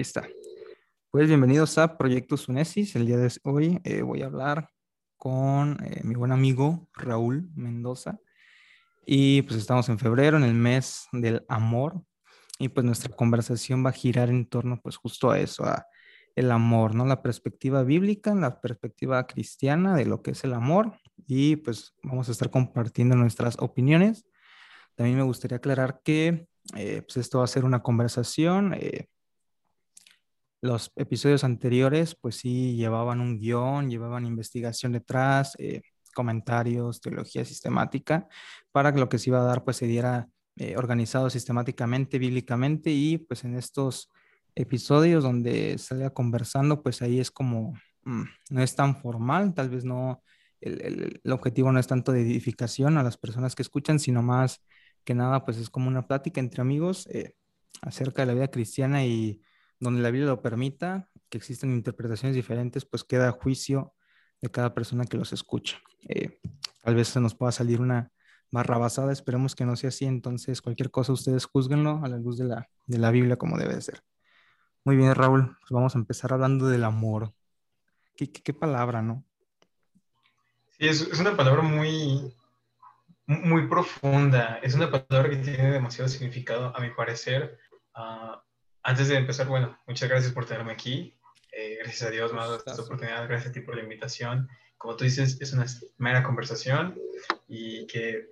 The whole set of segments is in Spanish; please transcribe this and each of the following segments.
Está. Pues bienvenidos a Proyectos Unesis. El día de hoy eh, voy a hablar con eh, mi buen amigo Raúl Mendoza. Y pues estamos en febrero, en el mes del amor. Y pues nuestra conversación va a girar en torno pues justo a eso, a el amor, ¿no? La perspectiva bíblica, la perspectiva cristiana de lo que es el amor. Y pues vamos a estar compartiendo nuestras opiniones. También me gustaría aclarar que eh, pues esto va a ser una conversación. Eh, los episodios anteriores, pues sí, llevaban un guion, llevaban investigación detrás, eh, comentarios, teología sistemática, para que lo que se iba a dar, pues se diera organizado sistemáticamente, bíblicamente, y pues en estos episodios donde salga conversando, pues ahí es como, mm, no es tan formal, tal vez no, el, el objetivo no es tanto de edificación a las personas que escuchan, sino más que nada pues es como una plática entre amigos eh, acerca de la vida cristiana y donde la Biblia lo permita, que existen interpretaciones diferentes, pues queda a juicio de cada persona que los escucha. Eh, tal vez se nos pueda salir una barra basada, esperemos que no sea así, entonces cualquier cosa ustedes juzguenlo a la luz de la, de la Biblia como debe ser. Muy bien, Raúl, pues vamos a empezar hablando del amor. ¿Qué, qué, palabra, no? Sí, es, es, una palabra muy, muy profunda. Es una palabra que tiene demasiado significado, a mi parecer. Uh, antes de empezar, bueno, muchas gracias por tenerme aquí. Eh, gracias a Dios dado esta oportunidad. Gracias a ti por la invitación. Como tú dices, es una mera conversación y que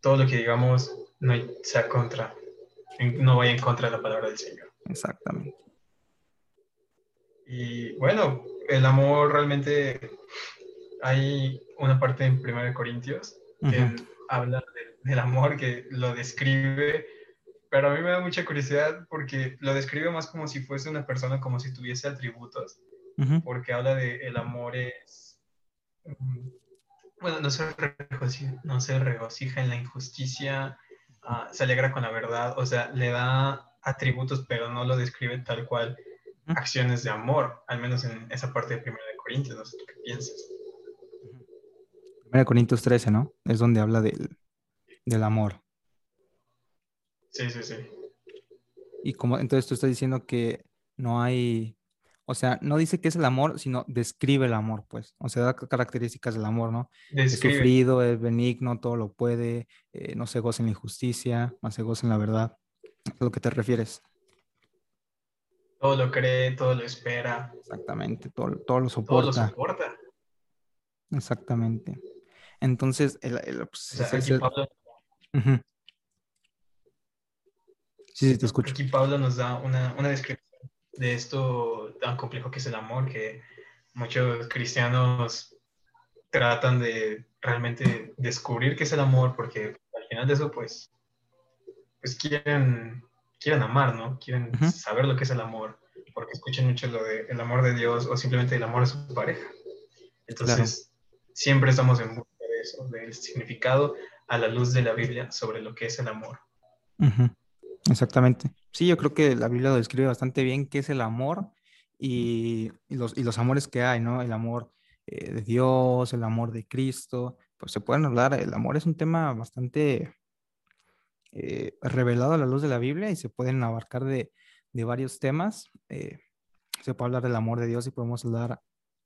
todo lo que digamos no sea contra, no vaya en contra de la palabra del Señor. Exactamente. Y bueno, el amor realmente hay una parte en 1 Corintios que habla del amor, que lo describe, pero a mí me da mucha curiosidad porque lo describe más como si fuese una persona, como si tuviese atributos, porque habla de el amor es, mm, bueno, no se regocija, no se regocija en la injusticia, uh, se alegra con la verdad, o sea, le da atributos, pero no lo describe tal cual acciones de amor, al menos en esa parte de Primera de Corintios, no sé tú qué piensas. 1 Corintios 13, ¿no? Es donde habla del, del amor. Sí, sí, sí. Y como entonces tú estás diciendo que no hay, o sea, no dice que es el amor, sino describe el amor, pues. O sea, da características del amor, ¿no? Describe. Es sufrido, es benigno, todo lo puede, eh, no se goza en la injusticia, más se goza en la verdad. ¿A lo que te refieres? Todo lo cree, todo lo espera. Exactamente, todo, todo lo soporta. Todo lo soporta. Exactamente. Entonces, el, el, pues, o sea, aquí Pablo... uh -huh. Sí, sí, te escucho. Aquí Pablo nos da una, una, descripción de esto tan complejo que es el amor, que muchos cristianos tratan de realmente descubrir qué es el amor, porque al final de eso, pues, pues quieren, quieren amar, ¿no? Quieren uh -huh. saber lo que es el amor, porque escuchan mucho lo del de amor de Dios o simplemente el amor a su pareja. Entonces, claro. siempre estamos en busca de eso, del significado a la luz de la Biblia sobre lo que es el amor. Uh -huh. Exactamente. Sí, yo creo que la Biblia lo describe bastante bien qué es el amor y, los, y los, amores que hay, ¿no? El amor eh, de Dios, el amor de Cristo, pues se pueden hablar, el amor es un tema bastante eh, revelado a la luz de la Biblia y se pueden abarcar de, varios temas. Eh, se puede hablar del amor de Dios y podemos hablar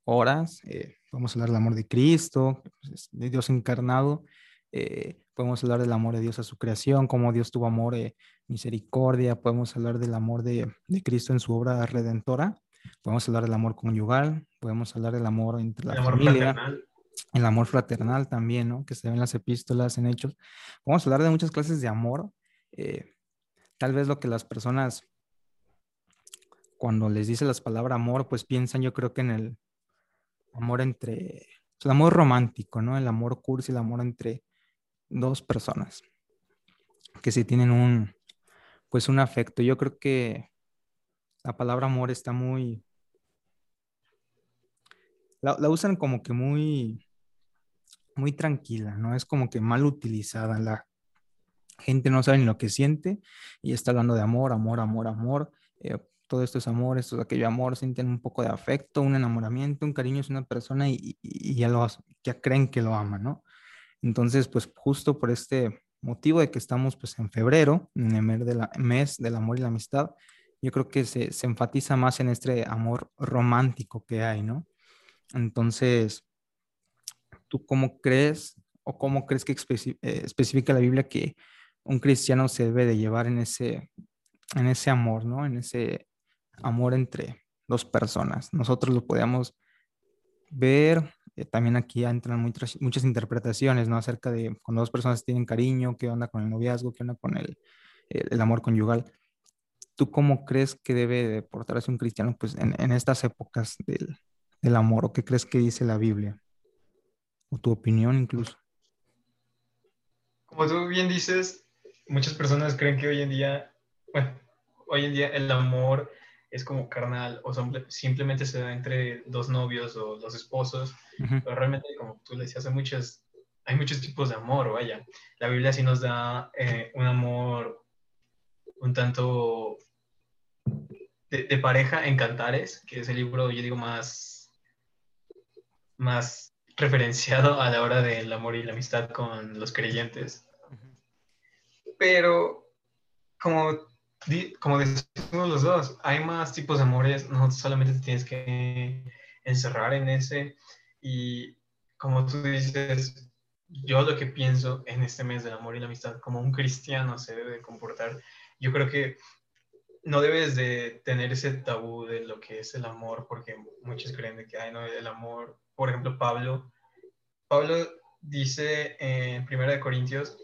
horas, podemos hablar del amor de Cristo, pues, de Dios encarnado, podemos hablar del amor de Dios a su creación, cómo Dios tuvo amor, eh, misericordia, podemos hablar del amor de, de, Cristo en su obra redentora, podemos hablar del amor conyugal, podemos hablar del amor entre la el amor familia, fraternal. el amor fraternal también, ¿no? Que se ve en las epístolas, en hechos. Podemos hablar de muchas clases de amor. Eh, tal vez lo que las personas, cuando les dice las palabras amor, pues piensan yo creo que en el amor entre, el amor romántico, ¿no? El amor cursi, el amor entre dos personas que sí tienen un, pues un afecto. Yo creo que la palabra amor está muy, la, la, usan como que muy, muy tranquila, ¿no? Es como que mal utilizada. La gente no sabe ni lo que siente y está hablando de amor, amor, amor, amor. Eh, todo esto es amor, esto es aquello amor, sienten un poco de afecto, un enamoramiento, un cariño es una persona y, y ya, lo, ya creen que lo aman, ¿no? Entonces, pues justo por este motivo de que estamos pues en febrero, en el mes, del amor y la amistad, yo creo que se, se enfatiza más en este amor romántico que hay, ¿no? Entonces, ¿tú cómo crees o cómo crees que eh, especifica la Biblia que un cristiano se debe de llevar en ese, en ese amor, ¿no? En ese amor entre dos personas. Nosotros lo podemos ver, eh, también aquí entran muchas, muchas interpretaciones, ¿no? Acerca de cuando dos personas tienen cariño, qué onda con el noviazgo, qué onda con el, el, amor conyugal. ¿Tú cómo crees que debe de portarse un cristiano pues, en, en estas épocas del, del amor? ¿O qué crees que dice la Biblia? ¿O tu opinión incluso? Como tú bien dices, muchas personas creen que hoy en día, bueno, hoy en día el amor es como carnal o simplemente se da entre dos novios o dos esposos, pero realmente, como tú le decías, hay, muchas, hay muchos tipos de amor, vaya. La Biblia sí nos da eh, un amor un tanto de, pareja en Cantares, que es el libro, yo digo, más, más referenciado a la hora del amor y la amistad con los creyentes. Pero como como decimos los dos, hay más tipos de amores, no solamente te tienes que encerrar en ese. Y como tú dices, yo lo que pienso en este mes del amor y la amistad, como un cristiano se debe comportar, yo creo que no debes de tener ese tabú de lo que es el amor, porque muchos creen de que, hay no, el amor, por ejemplo, Pablo, Pablo dice en Primera de Corintios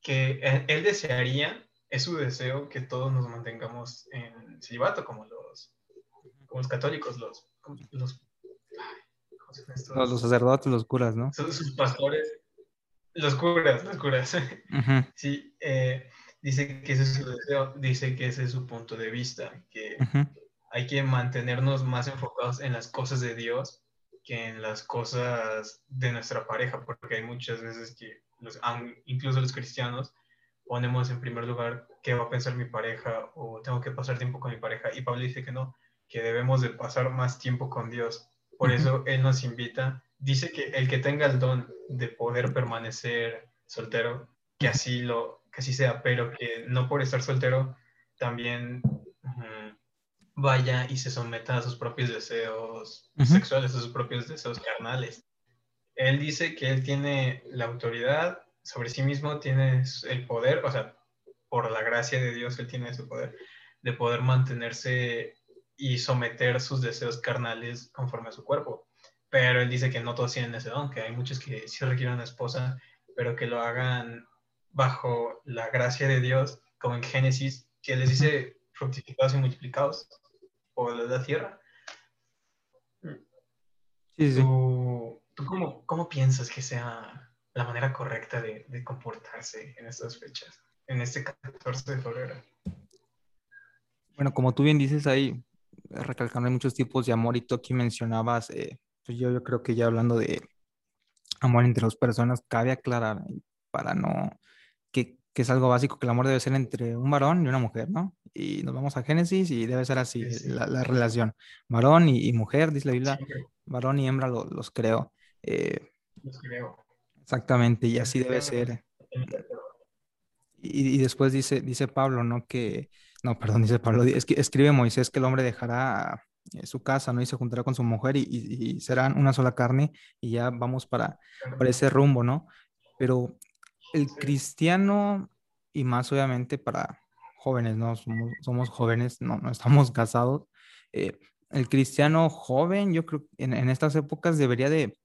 que él desearía es su deseo que todos nos mantengamos en celibato, como los, como los católicos, los, los, los, sacerdotes, los curas, ¿no? Son sus pastores, los curas, los curas. Sí, eh, dice que ese es su deseo, dice que ese es su punto de vista, que hay que mantenernos más enfocados en las cosas de Dios que en las cosas de nuestra pareja, porque hay muchas veces que los, incluso los cristianos ponemos en primer lugar qué va a pensar mi pareja o tengo que pasar tiempo con mi pareja. Y Pablo dice que no, que debemos de pasar más tiempo con Dios. Por eso Él nos invita, dice que el que tenga el don de poder permanecer soltero, que así, lo, que así sea, pero que no por estar soltero también vaya y se someta a sus propios deseos sexuales, a sus propios deseos carnales. Él dice que él tiene la autoridad sobre sí mismo tiene el poder, o sea, por la gracia de Dios, él tiene ese poder de poder mantenerse y someter sus deseos carnales conforme a su cuerpo. Pero él dice que no todos tienen ese don, que hay muchos que sí requieren una esposa, pero que lo hagan bajo la gracia de Dios, como en Génesis, que les dice fructificados y multiplicados por la tierra. Sí, sí. ¿Tú, cómo, cómo piensas que sea la manera correcta de, comportarse en estas fechas, en este 14 de febrero. Bueno, como tú bien dices, ahí recalcando hay muchos tipos de amor y tú aquí mencionabas, eh, pues yo, yo creo que ya hablando de amor entre dos personas, cabe aclarar para no, que, que, es algo básico, que el amor debe ser entre un varón y una mujer, ¿no? Y nos vamos a Génesis y debe ser así La, relación, varón y, mujer, dice la Biblia, varón y hembra los creo. Eh, los creo. Exactamente, y así debe ser. Y, después dice, dice Pablo, ¿no? Que, no, perdón, dice Pablo, es que escribe Moisés que el hombre dejará eh, su casa, ¿no? Y se juntará con su mujer y, serán una sola carne y ya vamos para, para ese rumbo, ¿no? Pero el cristiano, y más obviamente para jóvenes, ¿no? Somos, somos jóvenes, no, no estamos casados. Eh, el cristiano joven, yo creo en, en estas épocas debería de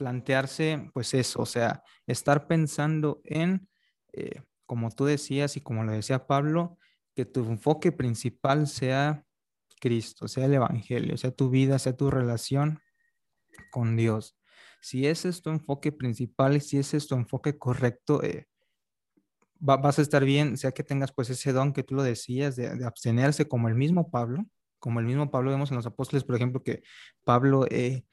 plantearse, pues eso, o sea, estar pensando en, eh, como tú decías y como lo decía Pablo, que tu enfoque principal sea Cristo, sea el Evangelio, sea tu vida, sea tu relación con Dios. Si ese es tu enfoque principal y si ese es tu enfoque correcto, eh, vas a estar bien, sea que tengas pues ese don que tú lo decías de, abstenerse como el mismo Pablo, como el mismo Pablo vemos en los apóstoles, por ejemplo, que Pablo eh,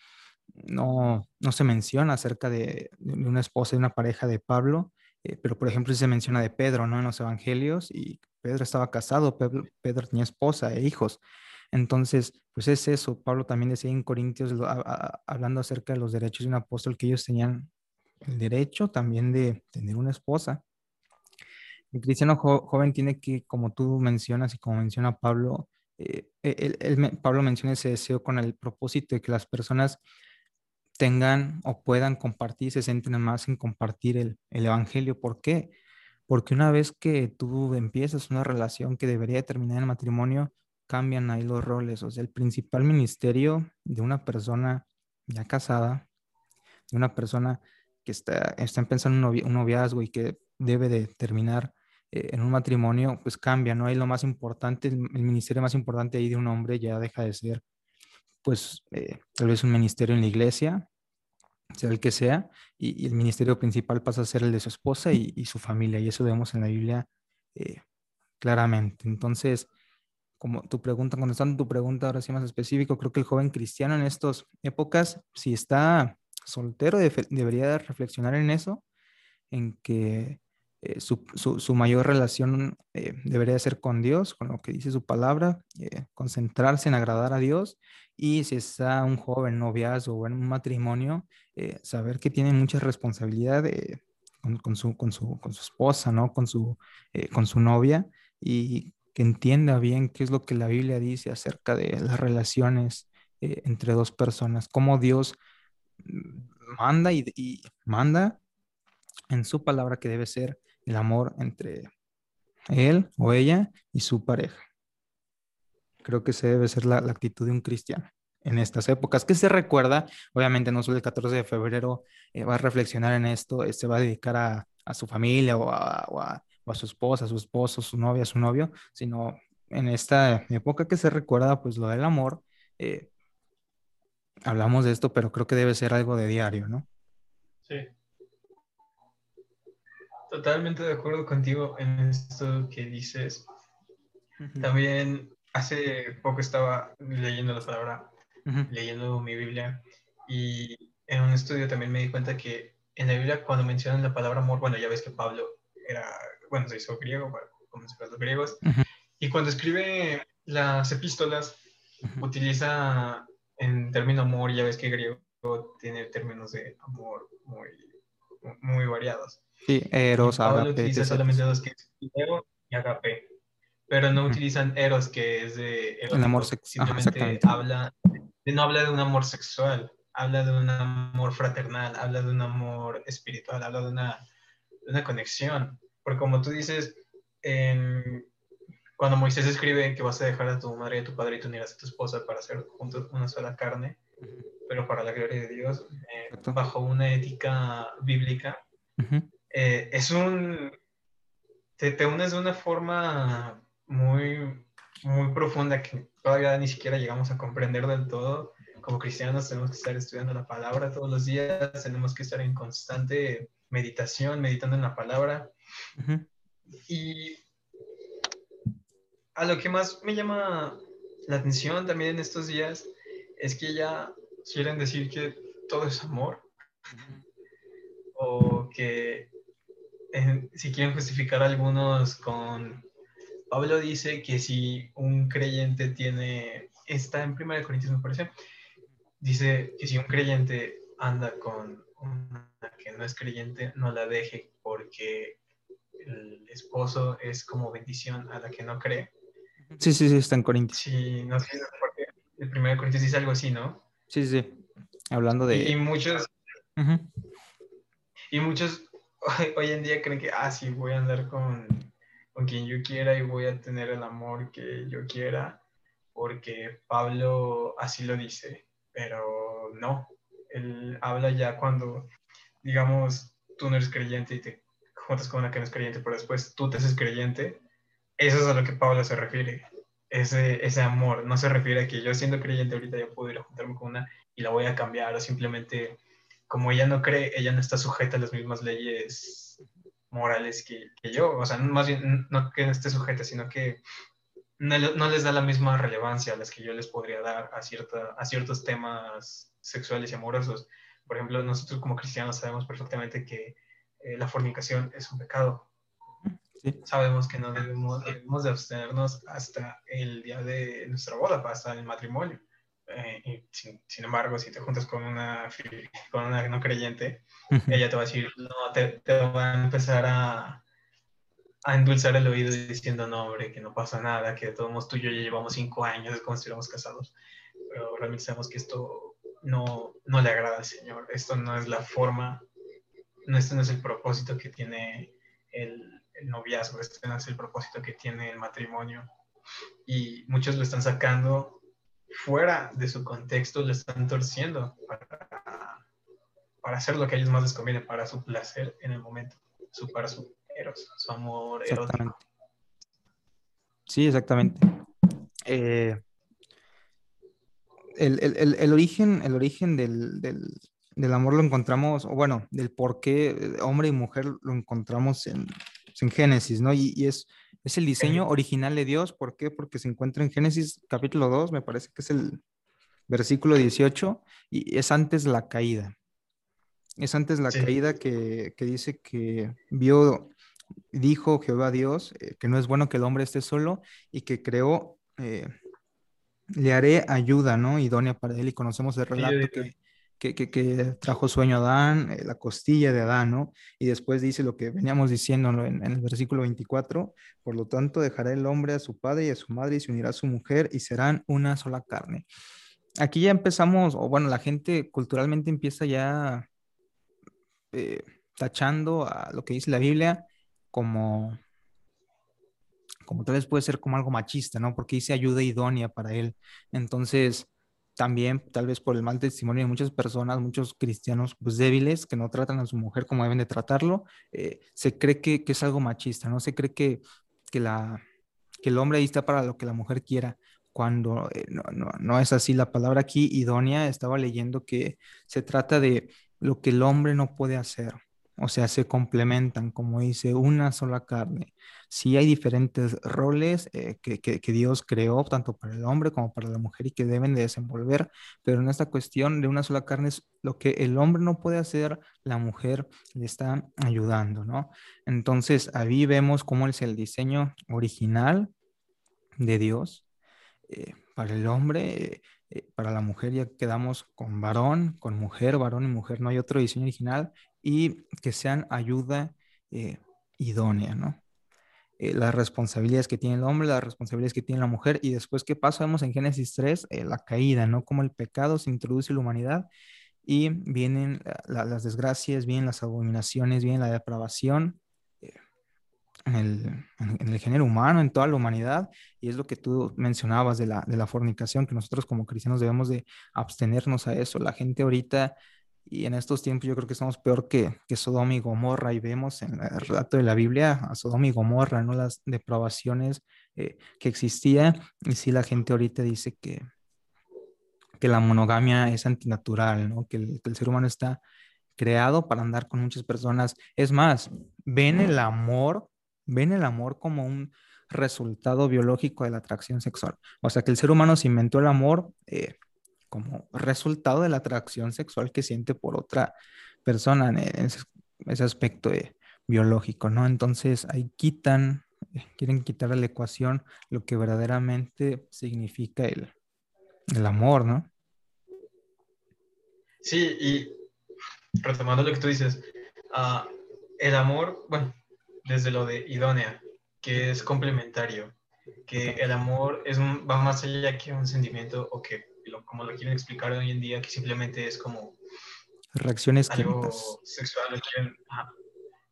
no, no se menciona acerca de, una esposa y una pareja de Pablo, eh, pero por ejemplo se menciona de Pedro, ¿no? En los evangelios y Pedro estaba casado, Pedro, tenía esposa e hijos. Entonces, pues es eso. Pablo también decía en Corintios, hablando acerca de los derechos de un apóstol, que ellos tenían el derecho también de tener una esposa. El cristiano joven tiene que, como tú mencionas y como menciona Pablo, eh, Pablo menciona ese deseo con el propósito de que las personas tengan o puedan compartir, se sienten más en compartir el, el Evangelio. ¿Por qué? Porque una vez que tú empiezas una relación que debería terminar en matrimonio, cambian ahí los roles. O sea, el principal ministerio de una persona ya casada, de una persona que está, está empezando un, noviazgo y que debe de terminar eh, en un matrimonio, pues cambia, ¿no? Ahí lo más importante, el, ministerio más importante ahí de un hombre ya deja de ser, pues, eh, tal vez un ministerio en la iglesia, sea el que sea, y, el ministerio principal pasa a ser el de su esposa y, su familia, y eso vemos en la Biblia eh, claramente. Entonces, como tu pregunta, contestando tu pregunta ahora sí más específico, creo que el joven cristiano en estas épocas, si está soltero, debería reflexionar en eso, en que eh, su, mayor relación eh, debería ser con Dios, con lo que dice su palabra, eh, concentrarse en agradar a Dios y si está un joven noviazgo o en un matrimonio, saber que tiene mucha responsabilidad con, su, con, su, con, su, esposa, ¿no? con, su, con su novia y que entienda bien qué es lo que la Biblia dice acerca de las relaciones entre dos personas, cómo Dios manda y manda en su palabra que debe ser el amor entre él o ella y su pareja. Creo que esa debe ser la, actitud de un cristiano en estas épocas. que se recuerda? Obviamente no solo el 14 de febrero eh, va a reflexionar en esto, se va a dedicar a, su familia o a, su esposa, a su esposo, su novia, su novio, sino en esta época que se recuerda pues lo del amor. Eh, hablamos de esto, pero creo que debe ser algo de diario, ¿no? Sí. Totalmente de acuerdo contigo en esto que dices. También hace poco estaba leyendo la palabra, leyendo mi Biblia, y en un estudio también me di cuenta que en la Biblia cuando mencionan la palabra amor, bueno, ya ves que Pablo era, bueno, se hizo griego, como se los griegos, y cuando escribe las epístolas, utiliza en término amor, ya ves que griego tiene términos de amor muy, muy variados. Sí, Eros, Pablo utiliza solamente dos que es Eros y Agape. Pero no utilizan Eros, que es de El amor sexual. Simplemente habla, no habla de un amor sexual, habla de un amor fraternal, habla de un amor espiritual, habla de una, de una conexión. Porque como tú dices, cuando Moisés escribe que vas a dejar a tu madre y a tu padre y te unirás a tu esposa para ser juntos una sola carne, pero para la gloria de Dios, eh, bajo una ética bíblica, eh, es un, te, te, unes de una forma muy, muy profunda que todavía ni siquiera llegamos a comprender del todo. Como cristianos tenemos que estar estudiando la palabra todos los días, tenemos que estar en constante meditación, meditando en la palabra. Y a lo que más me llama la atención también en estos días es que ya quieren decir que todo es amor o que si quieren justificar algunos con... Pablo dice que si un creyente tiene, está en 1 Corintios me parece, dice que si un creyente anda con una que no es creyente, no la deje porque el esposo es como bendición a la que no cree. Sí, sí, sí, está en Corintios. Sí, no sé por qué el 1 Corintios dice algo así, ¿no? Sí, sí, hablando de... Y, muchos... Y muchos hoy en día creen que, ah, sí, voy a andar con, con quien yo quiera y voy a tener el amor que yo quiera, porque Pablo así lo dice, pero no, él habla ya cuando, digamos, tú no eres creyente y te juntas con una que no es creyente, pero después tú te haces creyente, eso es a lo que Pablo se refiere. Ese, ese amor no se refiere a que yo siendo creyente ahorita ya puedo ir a juntarme con una y la voy a cambiar o simplemente como ella no cree, ella no está sujeta a las mismas leyes morales que, yo, o sea, más bien no que no esté sujeta, sino que no, les da la misma relevancia a las que yo les podría dar a, cierta, a ciertos temas sexuales y amorosos. Por ejemplo, nosotros como cristianos sabemos perfectamente que eh, la fornicación es un pecado. Sabemos que no debemos, debemos de abstenernos hasta el día de nuestra boda, hasta el matrimonio. Eh, sin, embargo, si te juntas con una, con una no creyente, ella te va a decir, no, te, va a empezar a, a endulzar el oído diciendo, no, hombre, que no pasa nada, que todos tú y yo ya llevamos cinco años de como si estuviéramos casados, pero realmente sabemos que esto no, no le agrada al Señor, esto no es la forma, no, este no es el propósito que tiene el, el noviazgo, este no es el propósito que tiene el matrimonio, y muchos lo están sacando fuera de su contexto, lo están torciendo para, para hacer lo que a ellos más les conviene, para su placer en el momento, su, para su su amor erótico. Sí, exactamente. Eh, el, origen, el origen del, amor lo encontramos, o bueno, del por qué eh, hombre y mujer lo encontramos en, en Génesis, ¿no? Y, es, es el diseño original de Dios. ¿Por qué? Porque se encuentra en Génesis capítulo 2, me parece que es el versículo 18, y es antes la caída. Es antes la caída que, que, dice que vio dijo Jehová Dios eh, que no es bueno que el hombre esté solo y que creó, eh, le haré ayuda, ¿no? Idónea para él y conocemos el relato que, que, trajo sueño a Adán, eh, la costilla de Adán, ¿no? Y después dice lo que veníamos diciendo en, el versículo 24, por lo tanto dejará el hombre a su padre y a su madre y se unirá a su mujer y serán una sola carne. Aquí ya empezamos, o bueno, la gente culturalmente empieza ya tachando a lo que dice la Biblia como, como tal vez puede ser como algo machista, ¿no? Porque dice ayuda idónea para él. Entonces, también tal vez por el mal testimonio de muchas personas, muchos cristianos pues débiles que no tratan a su mujer como deben de tratarlo, eh, se cree que, es algo machista, ¿no? Se cree que, que, la, que el hombre ahí está para lo que la mujer quiera, cuando eh, no, no, no es así. La palabra aquí, idónea, estaba leyendo que se trata de lo que el hombre no puede hacer. O sea, se complementan, como dice, una sola carne. Sí hay diferentes roles eh, que, Dios creó, tanto para el hombre como para la mujer, y que deben de desenvolver, pero en esta cuestión de una sola carne es lo que el hombre no puede hacer, la mujer le está ayudando, ¿no? Entonces, ahí vemos cómo es el diseño original de Dios. Eh, para el hombre, eh, para la mujer ya quedamos con varón, con mujer, varón y mujer, no hay otro diseño original y que sean ayuda eh, idónea, ¿no? Eh, las responsabilidades que tiene el hombre, las responsabilidades que tiene la mujer, y después, ¿qué pasa? Vemos en Génesis 3 eh, la caída, ¿no? Como el pecado se introduce en la humanidad y vienen las desgracias, vienen las abominaciones, viene la depravación en el, en, el, género humano, en toda la humanidad, y es lo que tú mencionabas de la, de la fornicación, que nosotros como cristianos debemos de abstenernos a eso. La gente ahorita y en estos tiempos yo creo que estamos peor que, que Sodoma y Gomorra y vemos en el relato de la Biblia a Sodoma y Gomorra, ¿no? Las depravaciones eh, que existían. Y sí, la gente ahorita dice que, que la monogamia es antinatural, ¿no? Que el, que el ser humano está creado para andar con muchas personas. Es más, ven el amor, ven el amor como un resultado biológico de la atracción sexual. O sea que el ser humano se inventó el amor eh, como resultado de la atracción sexual que siente por otra persona en ese, aspecto biológico, ¿no? Entonces ahí quitan, eh, quieren quitar a la ecuación lo que verdaderamente significa el, el amor, ¿no? Sí, y retomando lo que tú dices, uh, el amor, bueno, desde lo de idónea, que es complementario, que el amor es un, va más allá que un sentimiento o que como lo quieren explicar hoy en día, que simplemente es como reacciones algo sexual.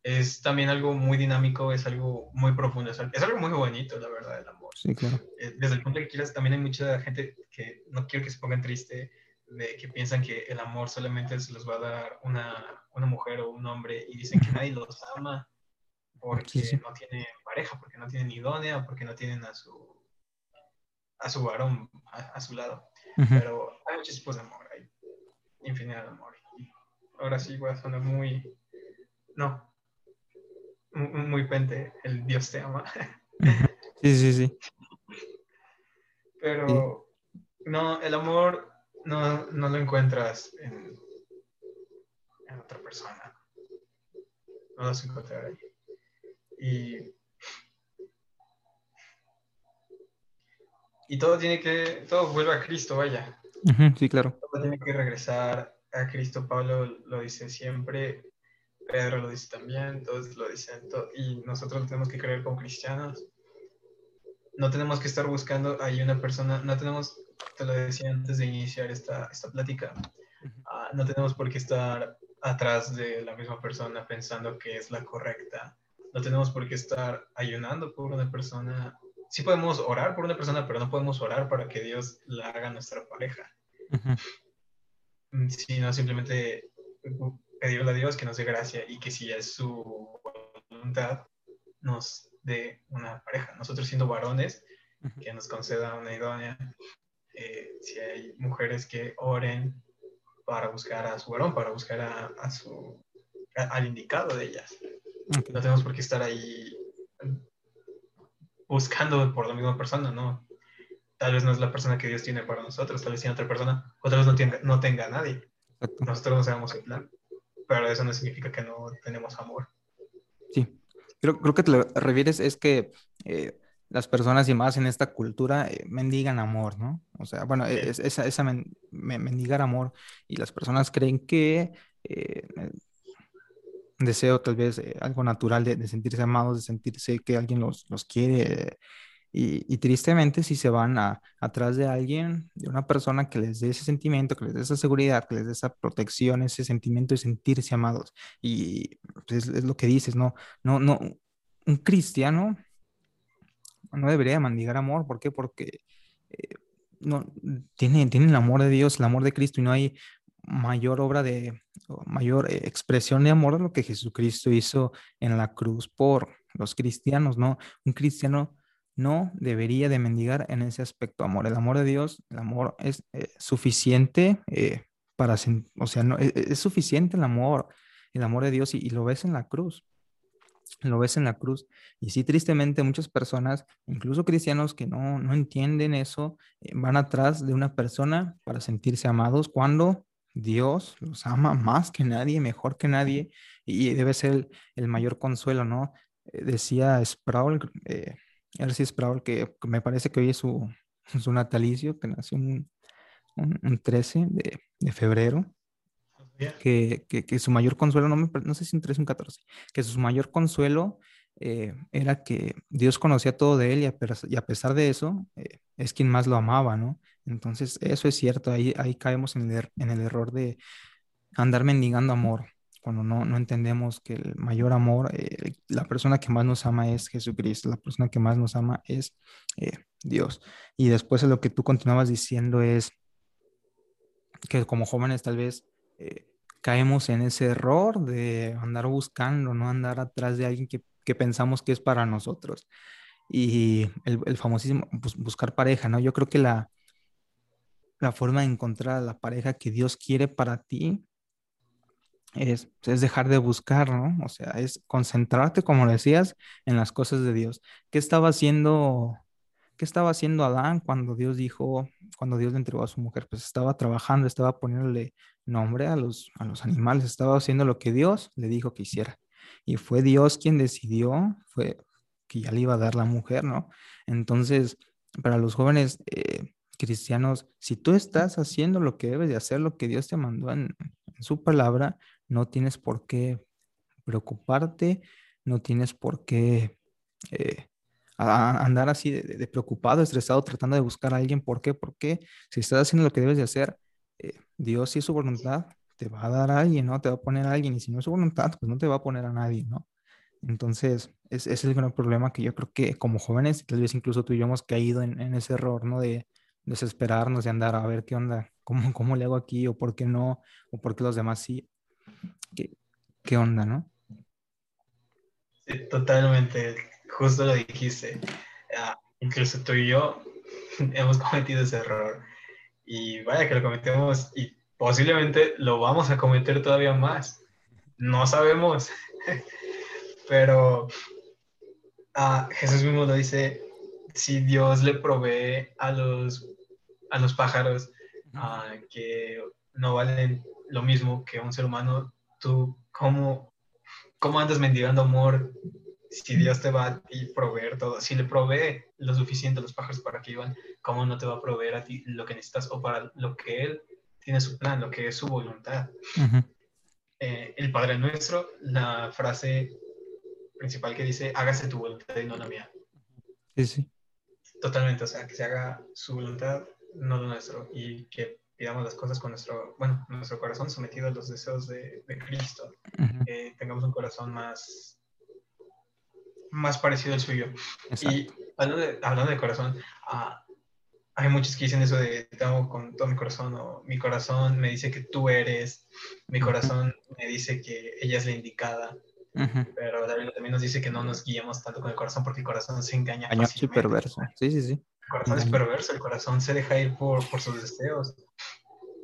Es también algo muy dinámico, es algo muy profundo, es algo muy bonito, la verdad, el amor. Sí, claro. Eh, desde el punto que quieras, también hay mucha gente que no quiero que se pongan triste, de que piensan que el amor solamente se los va a dar una, una mujer o un hombre y dicen que nadie los ama porque no tienen pareja, porque no tienen idónea, porque no tienen a su, a su varón a su lado. Pero hay muchos tipos de amor, hay infinidad de amor. ahora sí voy a sonar muy. No. Muy, pente, el Dios te ama. Sí, sí, sí. Pero no, el amor no, no lo encuentras en, en, otra persona. No lo vas a encontrar ahí. Y y todo tiene que, todo vuelve a Cristo, vaya. sí, claro. Todo tiene que regresar a Cristo. Pablo lo dice siempre, Pedro lo dice también, todos lo dicen, y nosotros tenemos que creer como cristianos. No tenemos que estar buscando ahí una persona, no tenemos, te lo decía antes de iniciar esta, esta plática, ah, no tenemos por qué estar atrás de la misma persona pensando que es la correcta. No tenemos por qué estar ayunando por una persona. Sí podemos orar por una persona, pero no podemos orar para que Dios la haga nuestra pareja. Sino simplemente pedirle a Dios que nos dé gracia y que si es su voluntad, nos dé una pareja. Nosotros siendo varones, que nos conceda una idónea. Eh, si hay mujeres que oren para buscar a su varón, para buscar a, su, al indicado de ellas. No tenemos por qué estar ahí buscando por la misma persona, ¿no? Tal vez no es la persona que Dios tiene para nosotros, tal vez tiene otra persona, o tal vez no tenga, no tenga nadie. Nosotros no sabemos el plan pero eso no significa que no tenemos amor. Sí, creo, creo que te lo refieres es que eh, las personas y más en esta cultura eh, mendigan amor, ¿no? O sea, bueno, es, esa, esa mendigar amor y las personas creen que eh, deseo tal vez algo natural de, sentirse amados, de sentirse que alguien los, los quiere y, tristemente, si se van a, atrás de alguien, de una persona que les dé ese sentimiento, que les dé esa seguridad, que les dé esa protección, ese sentimiento de sentirse amados. Y pues, es, lo que dices, ¿no? No, no, un cristiano no debería mandigar amor. ¿Por qué? Porque eh, no, tiene, tiene el amor de Dios, el amor de Cristo, y no hay mayor obra de, mayor eh, expresión de amor de lo que Jesucristo hizo en la cruz por los cristianos, ¿no? Un cristiano no debería de mendigar en ese aspecto amor. El amor de Dios, el amor es eh, suficiente eh, para, o sea, no, e, e, es, suficiente el amor, el amor de Dios y, lo ves en la cruz. Lo ves en la cruz. Y sí, tristemente, muchas personas, incluso cristianos que no, no entienden eso, eh, van atrás de una persona para sentirse amados cuando Dios los ama más que nadie, mejor que nadie, y debe ser el, el mayor consuelo, ¿no? decía Sproul, Ercis Sproul, que me parece que hoy es su, su natalicio, que nació un, un, 13 de, de febrero. Que, que, que, su mayor consuelo, no, me, no sé si un 13 o un 14, que su mayor consuelo eh, era que Dios conocía todo de él y a, y a pesar de eso eh, es quien más lo amaba, ¿no? Entonces, eso es cierto, ahí, ahí caemos en el, er, en el error de andar mendigando amor cuando no, no entendemos que el mayor amor, eh, la persona que más nos ama es Jesucristo, la persona que más nos ama es eh, Dios. Y después de lo que tú continuabas diciendo es que como jóvenes tal vez eh, caemos en ese error de andar buscando, no andar atrás de alguien que, que pensamos que es para nosotros. Y el, el famosísimo pues, buscar pareja, ¿no? Yo creo que la, la forma de encontrar a la pareja que Dios quiere para ti es, es, dejar de buscar, ¿no? O sea, es concentrarte, como decías, en las cosas de Dios. ¿Qué estaba haciendo, qué estaba haciendo Adán cuando Dios dijo, cuando Dios le entregó a su mujer? Pues estaba trabajando, estaba poniéndole nombre a los, a los animales, estaba haciendo lo que Dios le dijo que hiciera. Y fue Dios quien decidió, fue que ya le iba a dar la mujer, ¿no? Entonces, para los jóvenes eh, cristianos, si tú estás haciendo lo que debes de hacer, lo que Dios te mandó en, su palabra, no tienes por qué preocuparte, no tienes por qué eh, andar así de, preocupado, estresado, tratando de buscar a alguien. ¿Por qué? Porque si estás haciendo lo que debes de hacer, eh, Dios, es su voluntad, te va a dar a alguien, ¿no? Te va a poner a alguien. Y si no es su voluntad, pues no te va a poner a nadie, ¿no? Entonces, ese es el gran problema que yo creo que como jóvenes, tal vez incluso tú y yo hemos caído en, en ese error, ¿no? De desesperarnos, de andar a ver qué onda, cómo, cómo le hago aquí, o por qué no, o por qué los demás sí. ¿Qué, onda, no? totalmente, justo lo dijiste. Ah, incluso tú y yo hemos cometido ese error. Y vaya que lo cometemos y posiblemente lo vamos a cometer todavía más. No sabemos. Pero ah, Jesús mismo lo dice, si Dios le provee a los, a los pájaros ah, que no valen lo mismo que un ser humano, tú, ¿cómo, cómo andas mendigando amor si Dios te va a ti proveer todo? Si le provee lo suficiente a los pájaros para que iban, ¿cómo no te va a proveer a ti lo que necesitas o para lo que Él tiene su plan, lo que es su voluntad? eh, el Padre Nuestro, la frase principal que dice, hágase tu voluntad y no la mía. Sí, sí. Totalmente, o sea, que se haga su voluntad, no lo nuestro, y que pidamos las cosas con nuestro, bueno, nuestro corazón sometido a los deseos de, Cristo, que tengamos un corazón más, más parecido al suyo. Y hablando de, hablando de corazón, ah, hay muchos que dicen eso de te amo con todo mi corazón o mi corazón me dice que tú eres, mi corazón me dice que ella es la indicada. Pero también nos dice que no nos guiemos tanto con el corazón porque el corazón se engaña. Y perverso. Sí, sí, sí. El corazón es perverso, el corazón se deja ir por, por sus deseos.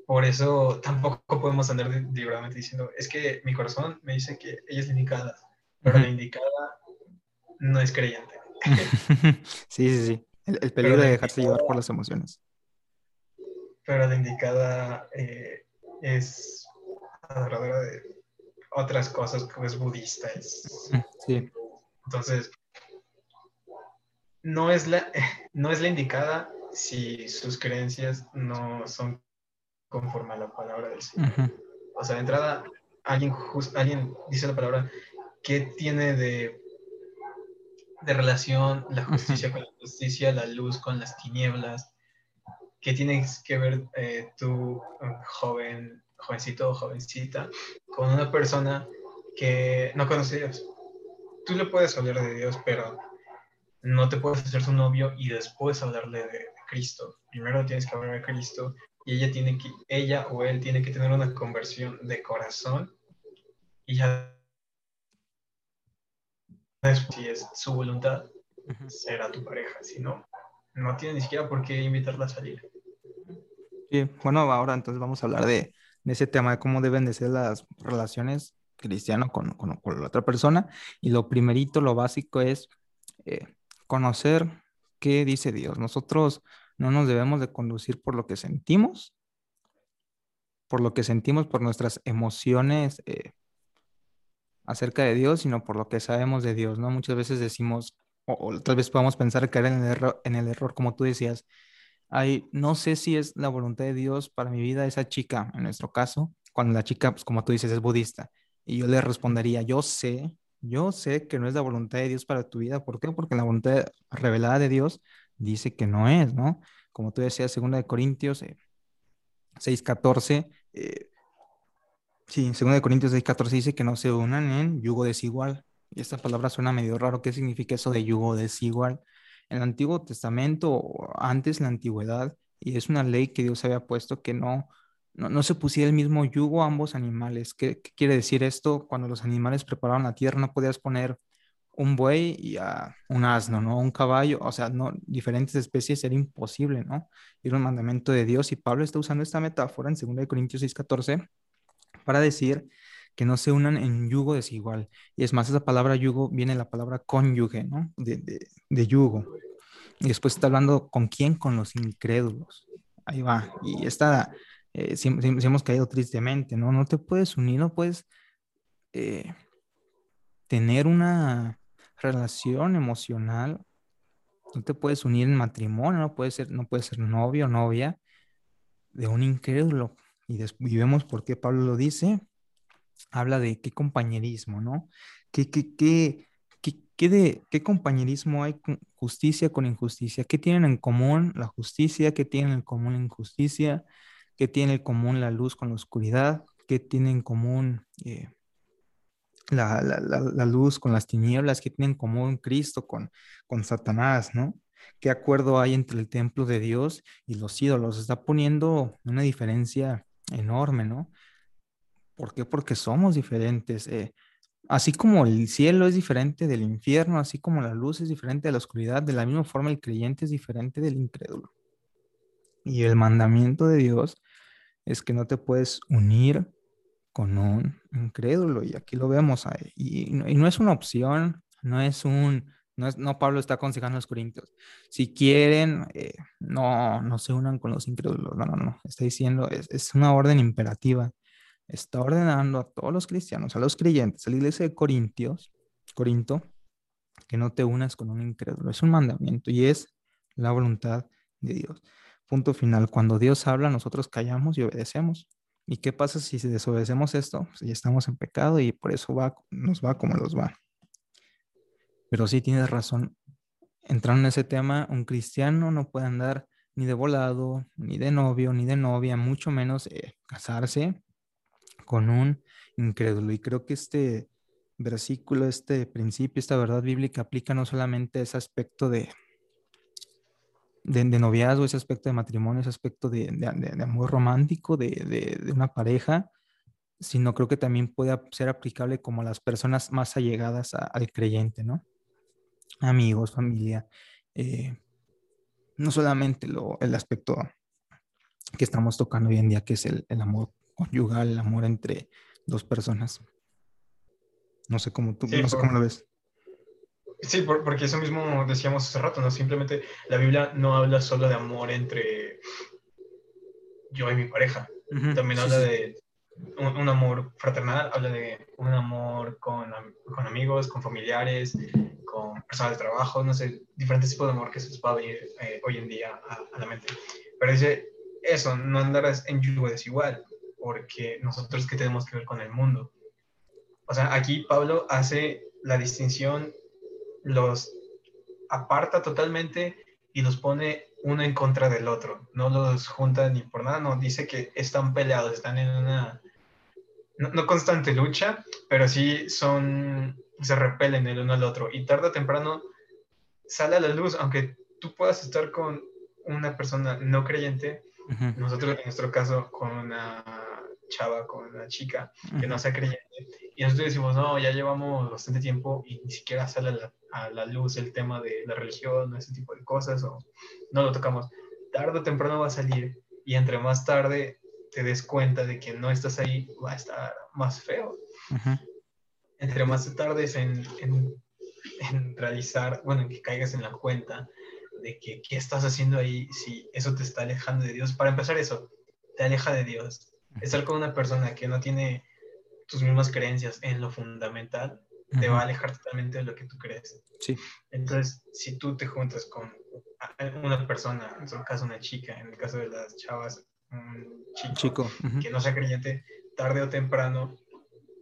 Por eso tampoco podemos andar libremente diciendo, es que mi corazón me dice que ella es la indicada, pero la indicada no es creyente. sí, sí, sí. El, peligro de dejarse llevar por las emociones. Pero la indicada eh, es adoradora de otras cosas, como es budista. sí. Entonces, no es, la, no es la indicada si sus creencias no son conforme a la palabra del Señor. O sea, de entrada, alguien, alguien dice la palabra, ¿qué tiene de de relación la justicia con la justicia, la luz con las tinieblas. ¿Qué tienes que ver eh, tú, joven, jovencito o jovencita, con una persona que no conoce a Dios? Tú le puedes hablar de Dios, pero no te puedes hacer su novio y después hablarle de, Cristo. Primero tienes que hablar de Cristo y ella tiene que, ella o él tiene que tener una conversión de corazón y ya si es su voluntad, será tu pareja. Si no, no tiene ni siquiera por qué invitarla a salir. Sí, bueno, ahora entonces vamos a hablar de, ese tema de cómo deben de ser las relaciones cristiano con, con, la otra persona. Y lo primerito, lo básico es eh, conocer qué dice Dios. Nosotros no nos debemos de conducir por lo que sentimos, por lo que sentimos, por nuestras emociones eh, acerca de Dios, sino por lo que sabemos de Dios, ¿no? Muchas veces decimos, o, tal vez podamos pensar caer en el, error, en el error, como tú decías, Ay, no sé si es la voluntad de Dios para mi vida esa chica, en nuestro caso, cuando la chica, pues como tú dices, es budista. Y yo le respondería, yo sé, yo sé que no es la voluntad de Dios para tu vida. ¿Por qué? Porque la voluntad revelada de Dios dice que no es, ¿no? Como tú decías, 2 de Corintios eh, 6.14, eh, Sí, en 2 Corintios 6.14 dice que no se unan en yugo desigual. Y esta palabra suena medio raro. ¿Qué significa eso de yugo desigual? En el Antiguo Testamento, antes la antigüedad, y es una ley que Dios había puesto que no, no, se pusiera el mismo yugo a ambos animales. ¿Qué, quiere decir esto? Cuando los animales preparaban la tierra, no podías poner un buey y a un asno, ¿no? Un caballo, o sea, no, diferentes especies era imposible, ¿no? Era un mandamiento de Dios y Pablo está usando esta metáfora en 2 Corintios 6.14 para decir que no se unan en yugo desigual. Y es más, esa palabra yugo viene de la palabra cónyuge, ¿no? De, de, yugo. Y después está hablando con quién, con los incrédulos. Ahí va. Y está, eh, si, hemos caído tristemente, ¿no? No te puedes unir, no puedes eh, tener una relación emocional, no te puedes unir en matrimonio, no puedes ser, no ser novio o novia de un incrédulo y, vemos por qué Pablo lo dice, habla de qué compañerismo, ¿no? ¿Qué, qué, qué, qué, qué compañerismo hay con justicia con injusticia? ¿Qué tienen en común la justicia? ¿Qué tienen en común la injusticia? ¿Qué tiene en común la luz con la oscuridad? ¿Qué tiene en común eh, la, la, luz con las tinieblas? ¿Qué tiene en común Cristo con, con Satanás, no? ¿Qué acuerdo hay entre el templo de Dios y los ídolos? Está poniendo una diferencia enorme, ¿no? ¿Por qué? Porque somos diferentes. Eh, así como el cielo es diferente del infierno, así como la luz es diferente de la oscuridad, de la misma forma el creyente es diferente del incrédulo. Y el mandamiento de Dios es que no te puedes unir con un incrédulo. Y aquí lo vemos. Y, y no es una opción, no es un, no, es, no Pablo está aconsejando a los corintios. Si quieren, eh, no, no se unan con los incrédulos. No, no, no. Está diciendo, es, es, una orden imperativa. Está ordenando a todos los cristianos, a los creyentes, a la iglesia de Corintios, Corinto, que no te unas con un incrédulo. Es un mandamiento y es la voluntad de Dios. Punto final. Cuando Dios habla, nosotros callamos y obedecemos. ¿Y qué pasa si desobedecemos esto? Si ya estamos en pecado y por eso va, nos va como nos va. Pero sí tienes razón. Entrando en ese tema, un cristiano no puede andar ni de volado, ni de novio, ni de novia, mucho menos eh, casarse con un incrédulo. Y creo que este versículo, este principio, esta verdad bíblica aplica no solamente ese aspecto de, de, noviazgo, ese aspecto de matrimonio, ese aspecto de, amor romántico de, una pareja, sino creo que también puede ser aplicable como a las personas más allegadas al creyente, ¿no? Amigos, familia. Eh, no solamente lo, el aspecto que estamos tocando hoy en día, que es el, el amor conyugal, el amor entre dos personas. No sé cómo tú, no sé cómo lo ves. Sí, porque eso mismo decíamos hace rato, ¿no? Simplemente la Biblia no habla solo de amor entre yo y mi pareja. También habla de un, amor fraternal, habla de un amor con, con, amigos, con familiares, con personas de trabajo, no sé, diferentes tipos de amor que se les va a venir eh, hoy en día a, a, la mente. Pero dice eso, no andarás en yugo desigual, porque nosotros qué tenemos que ver con el mundo. O sea, aquí Pablo hace la distinción los aparta totalmente y los pone uno en contra del otro. No los junta ni por nada, no, dice que están peleados, están en una, no, constante lucha, pero sí son, se repelen el uno al otro. Y tarde o temprano sale a la luz, aunque tú puedas estar con una persona no creyente, nosotros en nuestro caso con una chava, con una chica que no sea creyente, y nosotros decimos, no, ya llevamos bastante tiempo y ni siquiera sale a la a la luz el tema de la religión, ese tipo de cosas, o no lo tocamos. Tarde o temprano va a salir y entre más tarde te des cuenta de que no estás ahí, va a estar más feo. Entre más te tardes en, en, en, realizar, bueno, en que caigas en la cuenta de que qué estás haciendo ahí, si eso te está alejando de Dios. Para empezar eso, te aleja de Dios. Estar con una persona que no tiene tus mismas creencias en lo fundamental, te va a alejar totalmente de lo que tú crees. Sí. Entonces, si tú te juntas con una persona, en su caso una chica, en el caso de las chavas, un chico, que no sea creyente, tarde o temprano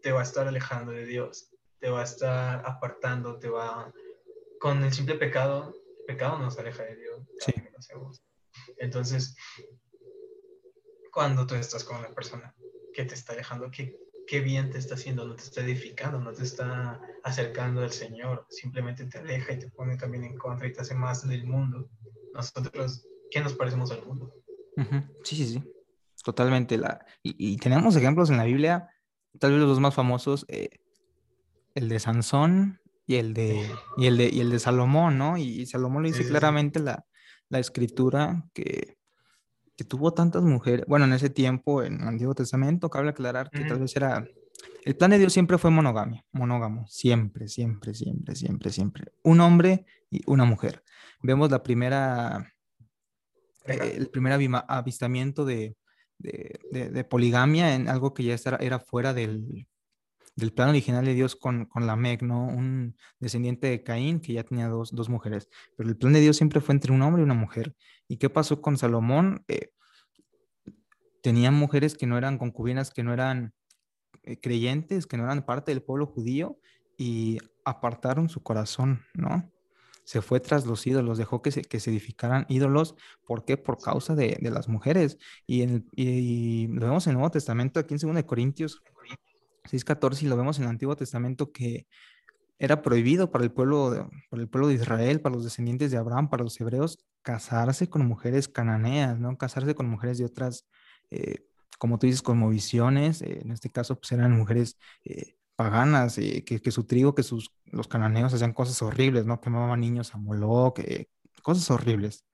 te va a estar alejando de Dios, te va a estar apartando, te va... Con el simple pecado, el pecado nos aleja de Dios. Sí. Entonces, cuando tú estás con una persona que te está alejando, que qué bien te está haciendo, no te está edificando, no te está acercando al Señor, simplemente te aleja y te pone también en contra y te hace más del mundo. Nosotros, ¿qué nos parecemos al mundo? Sí, sí, sí, totalmente. La... Y, tenemos ejemplos en la Biblia, tal vez los dos más famosos, eh, el de Sansón y el de, y el de, y el de Salomón, ¿no? Y, Salomón le dice claramente La, la escritura que que tuvo tantas mujeres, bueno, en ese tiempo, en el Antiguo Testamento, cabe aclarar que tal vez era, el plan de Dios siempre fue monogamia, monógamo, siempre, siempre, siempre, siempre, siempre. Un hombre y una mujer. Vemos la primera, eh, el primer avistamiento de, de, de, poligamia en algo que ya era fuera del, del plan original de Dios con, con la Meg, ¿no? Un descendiente de Caín que ya tenía dos, dos, mujeres. Pero el plan de Dios siempre fue entre un hombre y una mujer. ¿Y qué pasó con Salomón? Eh, tenían mujeres que no eran concubinas, que no eran eh, creyentes, que no eran parte del pueblo judío y apartaron su corazón, ¿no? Se fue tras los ídolos, dejó que se, que se edificaran ídolos. ¿Por qué? Por causa de, de las mujeres. Y, en y, lo vemos en el Nuevo Testamento, aquí en 2 Corintios 6.14 y lo vemos en el Antiguo Testamento que era prohibido para el, pueblo de, para el pueblo de Israel, para los descendientes de Abraham, para los hebreos, casarse con mujeres cananeas, ¿no? Casarse con mujeres de otras, eh, como tú dices, con visiones, eh, en este caso, pues eran mujeres eh, paganas, que, que, su trigo, que sus, los cananeos hacían cosas horribles, ¿no? Quemaban niños a Moloch, cosas horribles.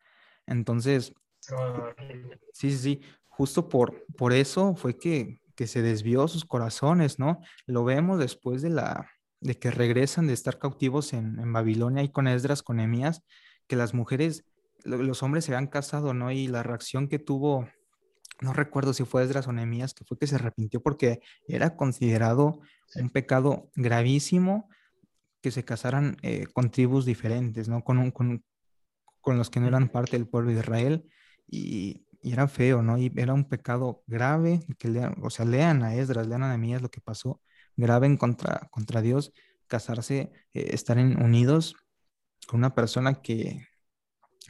Entonces, sí, sí, sí, justo por, por eso fue que que se desvió sus corazones, ¿no? Lo vemos después de la de que regresan de estar cautivos en, Babilonia y con Esdras, con Emías, que las mujeres, los hombres se habían casado, ¿no? Y la reacción que tuvo, no recuerdo si fue Esdras o Nehemías, que fue que se arrepintió porque era considerado un pecado gravísimo que se casaran eh, con tribus diferentes, ¿no? Con, con, con los que no eran parte del pueblo de Israel. Y, y era feo, ¿no? Y era un pecado grave, que lean, o sea, lean a Esdras, lean a Nehemías lo que pasó, grave contra, contra Dios, casarse, eh, estar en, unidos con una persona que,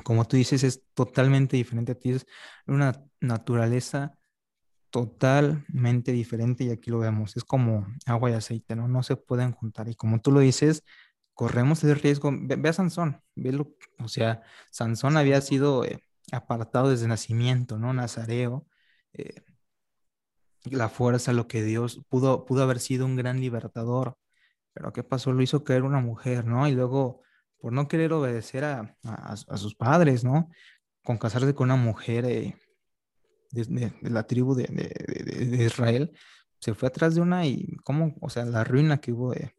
como tú dices, es totalmente diferente a ti, es una naturaleza totalmente diferente y aquí lo vemos, es como agua y aceite, ¿no? No se pueden juntar y como tú lo dices, corremos el riesgo, ve, a Sansón, ve lo, o sea, Sansón había sido eh, apartado desde nacimiento, ¿no? Nazareo, eh, la fuerza, lo que Dios pudo, pudo haber sido un gran libertador, pero ¿qué pasó? Lo hizo caer una mujer, ¿no? Y luego, por no querer obedecer a, sus padres, ¿no? Con casarse con una mujer eh, de, la tribu de, de, Israel, se fue atrás de una y, ¿cómo? O sea, la ruina que hubo de,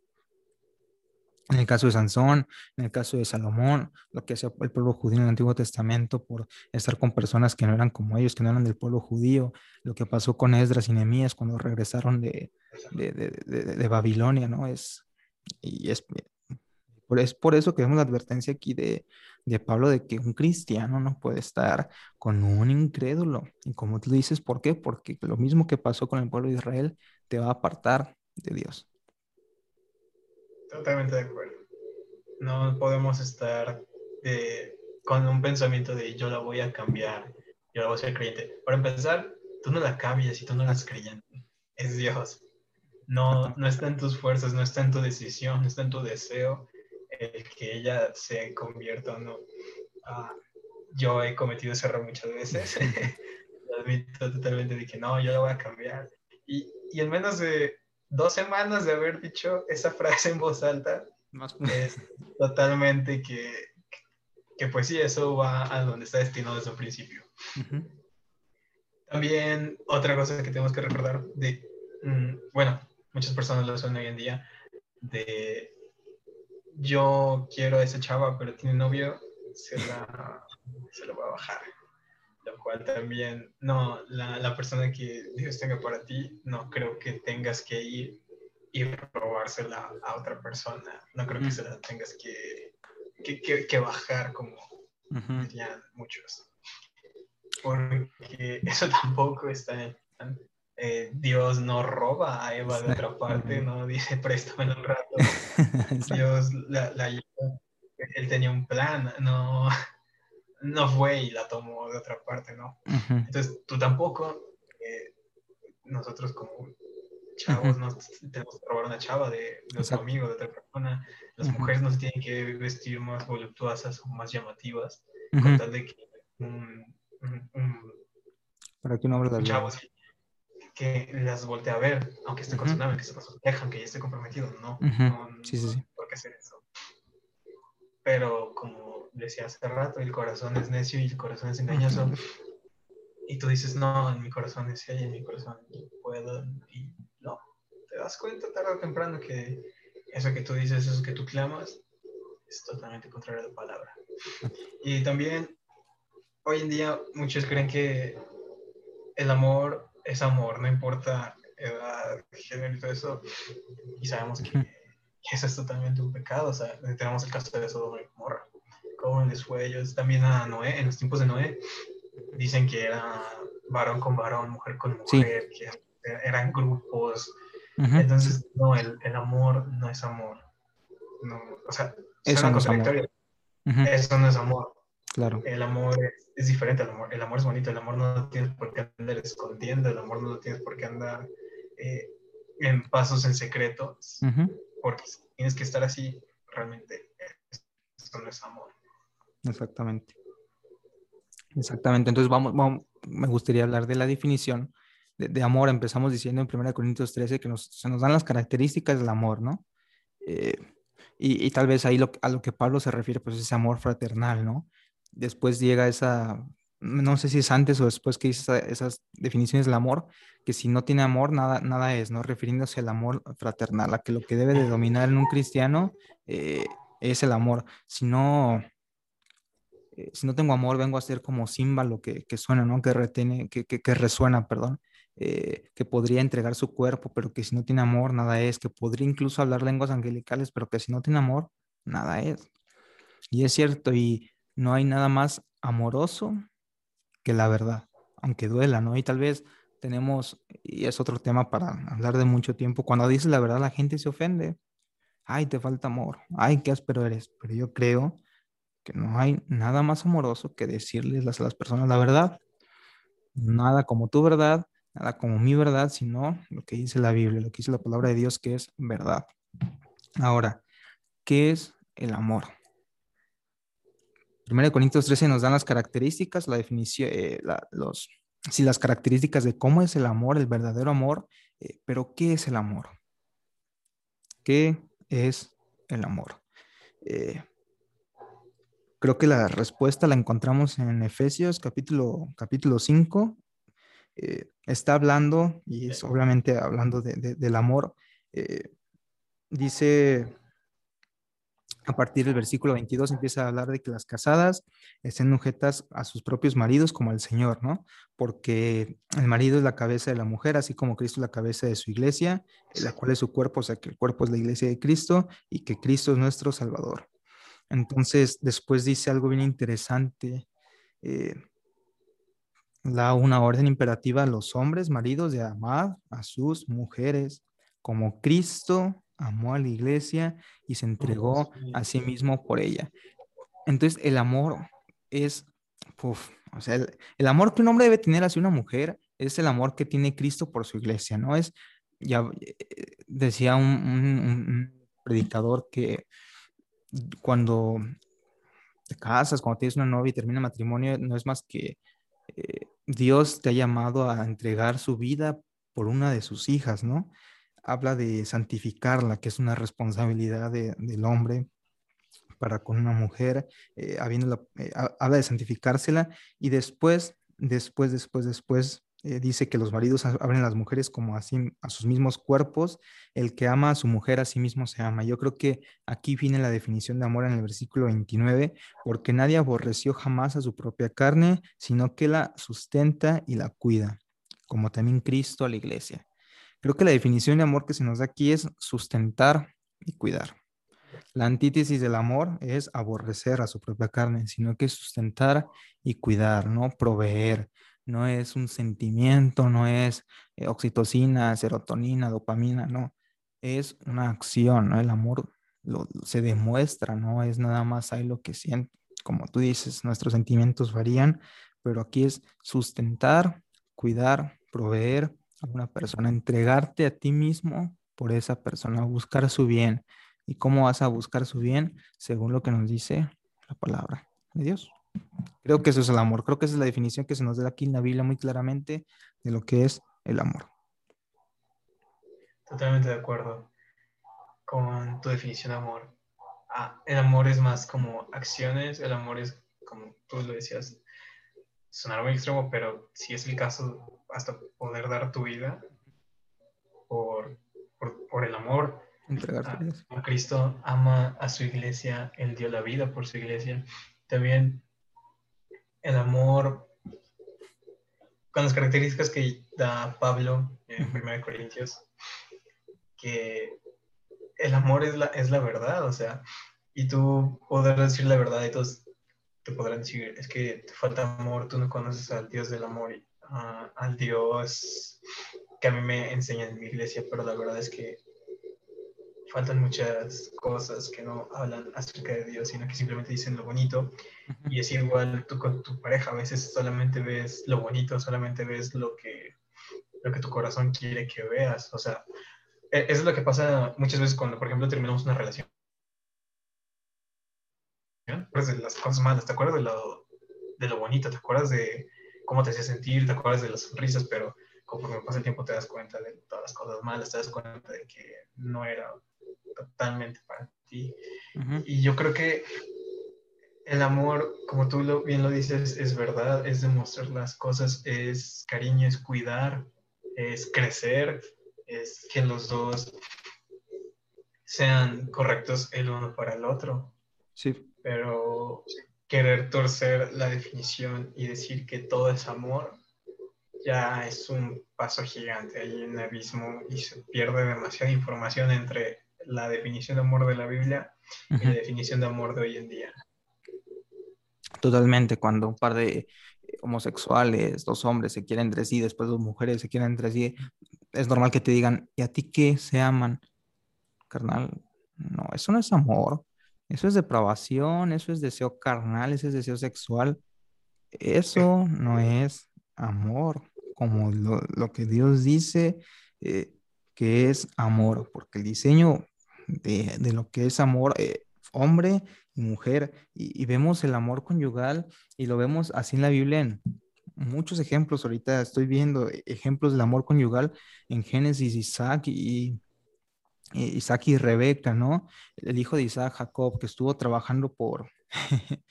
en el caso de Sansón, en el caso de Salomón, lo que hacía el pueblo judío en el Antiguo Testamento por estar con personas que no eran como ellos, que no eran del pueblo judío, lo que pasó con Esdras y Nehemías cuando regresaron de, de, Babilonia, ¿no? Es, y es es por eso que vemos la advertencia aquí de, de Pablo de que un cristiano no puede estar con un incrédulo. Y como tú dices, ¿por qué? Porque lo mismo que pasó con el pueblo de Israel te va a apartar de Dios. Totalmente de acuerdo. No podemos estar con un pensamiento de yo la voy a cambiar, yo la voy a ser creyente. Para empezar, tú no la cambias y tú no eres creyente. Es Dios. No, no está en tus fuerzas, no está en tu decisión, no está en tu deseo el que ella se convierta o no. Ah, yo he cometido ese error muchas veces. admito totalmente de que no, yo la voy a cambiar. Y, y en menos de dos semanas de haber dicho esa frase en voz alta, es totalmente que, que, pues sí, eso va a donde está destinado desde el principio. También otra cosa que tenemos que recordar de, mm, bueno, muchas personas lo son hoy en día, de yo quiero a esa chava, pero tiene novio, se la, se la va a bajar lo cual también, no, la, la, persona que Dios tenga para ti, no creo que tengas que ir y robársela a otra persona, no creo que se la tengas que, que, que, bajar como dirían muchos, porque eso tampoco está en eh, Dios no roba a Eva de otra parte, no dice préstame un rato. Dios la, la, él tenía un plan, no, no fue y la tomó de otra parte, ¿no? Entonces, tú tampoco, eh, nosotros como chavos, no tenemos que robar una chava de, de otro amigo, de otra persona. Las mujeres no se tienen que vestir más voluptuosas o más llamativas, con tal de que un, Para que no un chavo que las voltee a ver, aunque esté con su novia, que se dejan, que ya esté comprometido, no, no, sí, sí, sí. por qué hacer eso. Pero como decía hace rato, el corazón es necio y el corazón es engañoso. Y tú dices, no, en mi corazón es y en mi corazón puedo. Y no, te das cuenta tarde o temprano que eso que tú dices, eso que tú clamas, es totalmente contrario a la palabra. Y también, hoy en día, muchos creen que el amor es amor, no importa edad, género y todo eso. Y sabemos que eso es totalmente un pecado. O sea, tenemos el caso de Sodoma y Gomorra les fue ellos también a Noé, en los tiempos de Noé, dicen que era varón con varón, mujer con mujer, que eran grupos. Entonces, no, el, el, amor no es amor. No, o sea, eso no es amor. Eso no es amor. Claro. El amor es, diferente al amor. El amor es bonito, el amor no tienes por qué andar escondiendo, el amor no tienes por qué andar eh, en pasos en secreto, porque tienes que estar así, realmente eso es amor. Exactamente. Exactamente. Entonces, vamos, me gustaría hablar de la definición de, amor. Empezamos diciendo en 1 Corintios 13 que se nos dan las características del amor, ¿no? Eh, y, tal vez ahí a lo que Pablo se refiere, pues ese amor fraternal, ¿no? Después llega esa, no sé si es antes o después que dice esas definiciones del amor, que si no tiene amor, nada, nada es, ¿no? Refiriéndose al amor fraternal, a que lo que debe de dominar en un cristiano eh, es el amor. Si no, eh, si no tengo amor, vengo a ser como címbalo que, que suena, ¿no? Que retiene, que, que, resuena, perdón, eh, que podría entregar su cuerpo, pero que si no tiene amor, nada es, que podría incluso hablar lenguas angelicales, pero que si no tiene amor, nada es. Y es cierto, y no hay nada más amoroso que la verdad. aunque duela, ¿no? Y tal vez tenemos, y es otro tema para hablar de mucho tiempo, cuando dices la verdad la gente se ofende. Ay, te falta amor. Ay, qué áspero eres. Pero yo creo que no hay nada más amoroso que decirles a las personas la verdad. Nada como tu verdad, nada como mi verdad, sino lo que dice la Biblia, lo que dice la palabra de Dios, que es verdad. Ahora, ¿qué es el amor? 1 Corintios 13 nos dan las características, la definición, eh, los, sí, las características de cómo es el amor, el verdadero amor, eh, pero ¿qué es el amor? ¿Qué es el amor? Eh, creo que la respuesta la encontramos en Efesios capítulo, capítulo 5. está hablando, y es obviamente hablando del amor, dice a partir del versículo 22 empieza a hablar de que las casadas estén sujetas a sus propios maridos como al Señor, ¿no? Porque el marido es la cabeza de la mujer, así como Cristo es la cabeza de su iglesia, la cual es su cuerpo, o sea que el cuerpo es la iglesia de Cristo y que Cristo es nuestro Salvador. Entonces, después dice algo bien interesante. Eh, da una orden imperativa a los hombres, maridos, de amar a sus mujeres como Cristo amó a la iglesia y se entregó a sí mismo por ella. Entonces, el amor es, o sea, el, amor que un hombre debe tener hacia una mujer es el amor que tiene Cristo por su iglesia, ¿no? Es, ya eh, decía un, predicador que cuando te casas, cuando tienes una novia y termina matrimonio, no es más que eh, Dios te ha llamado a entregar su vida por una de sus hijas, ¿no? Habla de santificarla, que es una responsabilidad del hombre para con una mujer, eh, eh, habla de santificársela y después, después, después, después eh, dice que los maridos abren a las mujeres como así a sus mismos cuerpos, el que ama a su mujer a sí mismo se ama. Yo creo que aquí viene la definición de amor en el versículo 29, porque nadie aborreció jamás a su propia carne, sino que la sustenta y la cuida, como también Cristo a la iglesia. Creo que la definición de amor que se nos da aquí es sustentar y cuidar. La antítesis del amor es aborrecer a su propia carne, sino que sustentar y cuidar, ¿no? Proveer. No es un sentimiento, no es eh, oxitocina, serotonina, dopamina, no. Es una acción, ¿no? El amor se demuestra, no es nada más ahí lo que siente. Como tú dices, nuestros sentimientos varían, pero aquí es sustentar, cuidar, proveer una persona, entregarte a ti mismo por esa persona, buscar su bien. ¿Y cómo vas a buscar su bien? Según lo que nos dice la palabra de Dios. Creo que eso es el amor. Creo que esa es la definición que se nos da aquí en la Biblia muy claramente de lo que es el amor. Totalmente de acuerdo con tu definición de amor. Ah, el amor es más como acciones, el amor es, como tú lo decías, sonar muy extremo, pero si es el caso, hasta poder dar tu vida por, por, el amor. A, Cristo ama a su iglesia, Él dio la vida por su iglesia. También el amor, con las características que da Pablo en 1 Corintios, que el amor es la, es la verdad, o sea, y tú poder decir la verdad y todos te podrán decir, es que te falta amor, tú no conoces al Dios del amor. Y al Dios que a mí me enseña en mi iglesia, pero la verdad es que faltan muchas cosas que no hablan acerca de Dios, sino que simplemente dicen lo bonito. Y es igual tú con tu pareja, a veces solamente ves lo bonito, solamente ves lo que, lo que tu corazón quiere que veas. O sea, eso es lo que pasa muchas veces cuando, por ejemplo, terminamos una relación. ¿Te acuerdas de las cosas malas? ¿Te acuerdas de lo, de lo bonito? ¿Te acuerdas de, cómo te hacía sentir, te acuerdas de las sonrisas, pero conforme pasa el tiempo te das cuenta de todas las cosas malas, te das cuenta de que no era totalmente para ti. Y yo creo que el amor, como tú lo, bien lo dices, es verdad, es demostrar las cosas, es cariño, es cuidar, es crecer, es que los dos sean correctos el uno para el otro. Sí. Pero querer torcer la definición y decir que todo es amor, ya es un paso gigante, hay un abismo y se pierde demasiada información entre la definición de amor de la Biblia y la definición de amor de hoy en día. Totalmente, cuando un par de homosexuales, dos hombres se quieren entre sí, después dos mujeres se quieren entre sí, es normal que te digan, ¿y a ti qué se aman? Carnal, no, eso no es amor, eso es depravación, eso es deseo carnal, eso es deseo sexual, eso no es amor, como lo, que Dios dice eh, que es amor, porque el diseño de, lo que es amor, eh, hombre y mujer, y, vemos el amor conyugal y lo vemos así en la Biblia en muchos ejemplos. Ahorita estoy viendo ejemplos del amor conyugal en Génesis, Isaac y, Isaac y Rebeca, ¿no? El hijo de Isaac, Jacob, que estuvo trabajando por,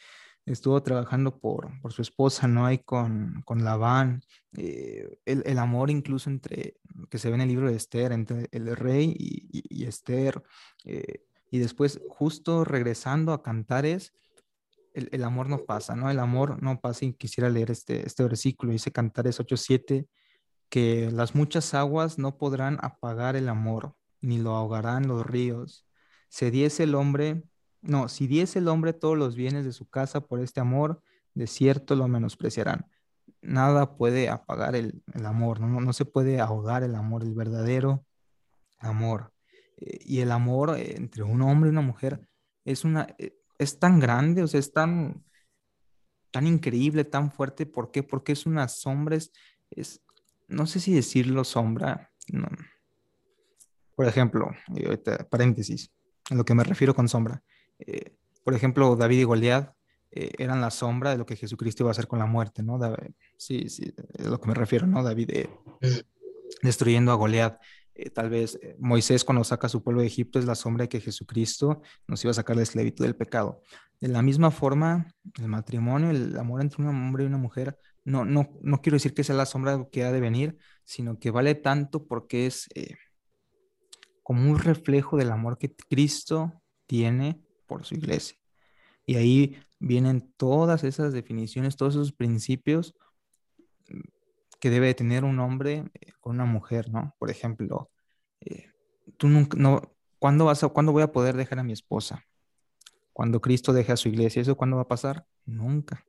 estuvo trabajando por, por su esposa, ¿no? Ahí con, con Labán. Eh, el, amor incluso entre, que se ve en el libro de Esther, entre el rey y, Esther. Eh, y después, justo regresando a Cantares, el, el, amor no pasa, ¿no? El amor no pasa y quisiera leer este, este versículo, dice Cantares 8.7, que las muchas aguas no podrán apagar el amor, ni lo ahogarán los ríos. Se diese el hombre no, si diese el hombre todos los bienes de su casa por este amor, de cierto lo menospreciarán. Nada puede apagar el, amor, ¿no? ¿no? se puede ahogar el amor, el verdadero amor. Eh, y el amor eh, entre un hombre y una mujer es, una, eh, es tan grande, o sea, es tan, tan increíble, tan fuerte. ¿Por qué? Porque es una sombra, es, no sé si decirlo sombra. Por ejemplo, paréntesis, a lo que me refiero con sombra eh, por ejemplo, David y Goliat eh, eran la sombra de lo que Jesucristo iba a hacer con la muerte, ¿no? sí, sí, es lo que me refiero, ¿no? David eh, destruyendo a Goliat. tal vez Moisés cuando saca a su pueblo de Egipto es la sombra de que Jesucristo nos iba a sacar la esclavitud del pecado. De la misma forma, el matrimonio, el amor entre un hombre y una mujer, no, no, no quiero decir que sea la sombra que ha de venir, sino que vale tanto porque es como un reflejo del amor que Cristo tiene por su iglesia. Y ahí vienen todas esas definiciones, todos esos principios que debe tener un hombre eh, con una mujer, ¿no? Por ejemplo, eh, tú nunca, no, ¿cuándo, vas a, ¿cuándo voy a poder dejar a mi esposa? Cuando Cristo deje a su iglesia, ¿eso cuándo va a pasar? Nunca.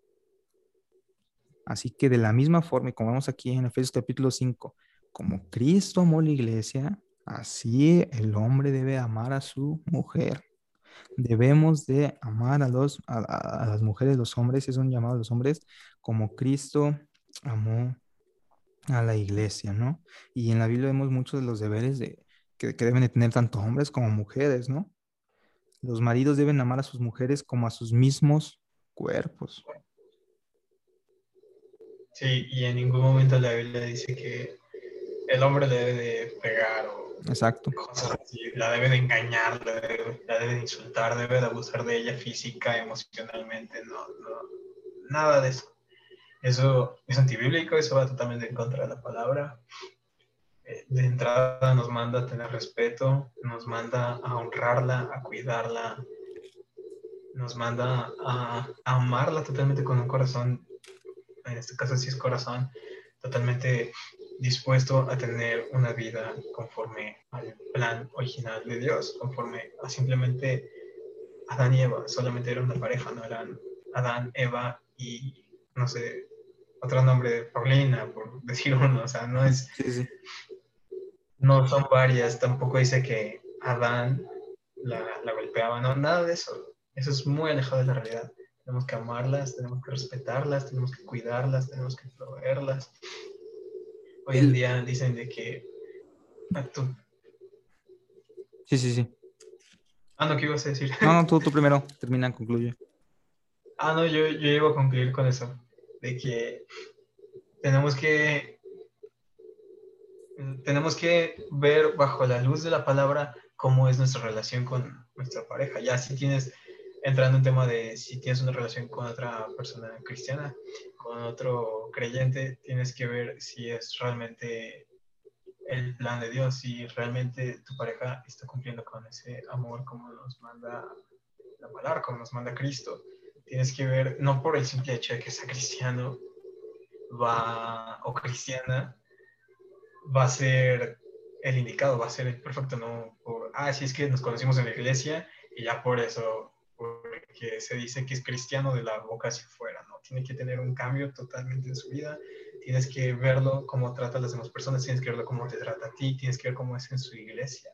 Así que de la misma forma, y como vemos aquí en Efesios capítulo 5, como Cristo amó la iglesia, así el hombre debe amar a su mujer debemos de amar a, los, a, las mujeres, los hombres, es un llamado a los hombres como Cristo amó a la iglesia, ¿no? Y en la Biblia vemos muchos de los deberes de, que, deben de tener tanto hombres como mujeres, ¿no? Los maridos deben amar a sus mujeres como a sus mismos cuerpos. Sí, y en ningún momento la Biblia dice que el hombre debe de pegar o Exacto. La debe de engañar, la debe, de insultar, debe de abusar de ella física, emocionalmente, no, no, nada de eso. Eso es antibíblico, eso va totalmente en contra de la palabra. Eh, de entrada nos manda a tener respeto, nos manda a honrarla, a cuidarla, nos manda a, a amarla totalmente con un corazón, en este caso sí es corazón, totalmente dispuesto a tener una vida conforme al plan original de Dios, conforme a simplemente Adán y Eva, solamente era una pareja, no eran Adán, Eva y, no sé, otro nombre, Paulina, por decir uno, o sea, no es... No son varias, tampoco dice que Adán la, la golpeaba, no, nada de eso. Eso es muy alejado de la realidad. Tenemos que amarlas, tenemos que respetarlas, tenemos que cuidarlas, tenemos que proveerlas, Hoy en día dicen de que... Tú. Sí, sí, sí. Ah, no, ¿qué ibas a decir? No, no, tú, tú primero, termina, concluye. Ah, no, yo, yo iba a concluir con eso, de que tenemos que tenemos que ver bajo la luz de la palabra cómo es nuestra relación con nuestra pareja. Ya si tienes, entrando en tema de si tienes una relación con otra persona cristiana, con otro creyente, tienes que ver si es realmente el plan de Dios, si realmente tu pareja está cumpliendo con ese amor como nos manda la palabra, como nos manda Cristo. Tienes que ver, no por el simple hecho de que sea cristiano va, o cristiana, va a ser el indicado, va a ser el perfecto, no por, ah, sí es que nos conocimos en la iglesia y ya por eso, porque se dice que es cristiano de la boca hacia afuera, ¿no? tiene que tener un cambio totalmente en su vida, tienes que verlo cómo trata a las demás personas, tienes que verlo cómo te trata a ti, tienes que ver cómo es en su iglesia.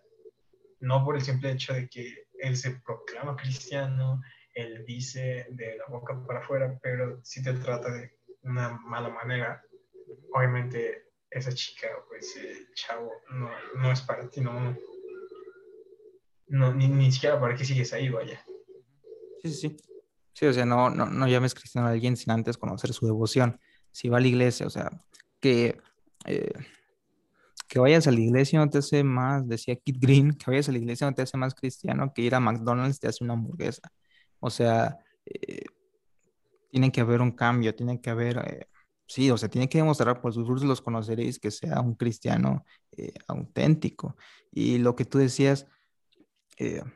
No por el simple hecho de que él se proclama cristiano, él dice de la boca para afuera, pero si te trata de una mala manera, obviamente esa chica, pues el chavo, no, no es para ti, no, no ni, ni siquiera para qué sigues ahí, vaya. Sí, sí, sí. Sí, o sea, no, no, no llames cristiano a alguien sin antes conocer su devoción. Si va a la iglesia, o sea, que, eh, que vayas a la iglesia no te hace más, decía Kit Green, que vayas a la iglesia no te hace más cristiano que ir a McDonald's te hace una hamburguesa. O sea, eh, tiene que haber un cambio, tiene que haber, eh, sí, o sea, tiene que demostrar por sus frutos los conoceréis que sea un cristiano auténtico. Y lo que tú decías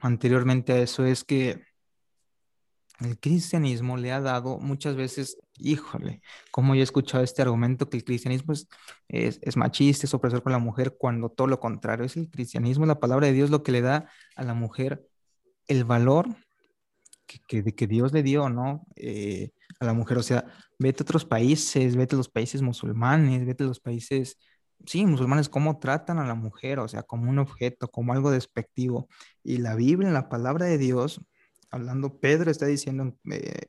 anteriormente a eso es que el cristianismo le ha dado muchas veces, híjole, como yo he escuchado este argumento que el cristianismo es, es, machista, es opresor con la mujer, cuando todo lo contrario es el cristianismo, la palabra de Dios lo que le da a la mujer el valor que, que, Dios le dio, ¿no? Eh, a la mujer, o sea, vete a otros países, vete a los países musulmanes, vete a los países, sí, musulmanes, cómo tratan a la mujer, o sea, como un objeto, como algo despectivo. Y la Biblia, la palabra de Dios, hablando, Pedro está diciendo eh,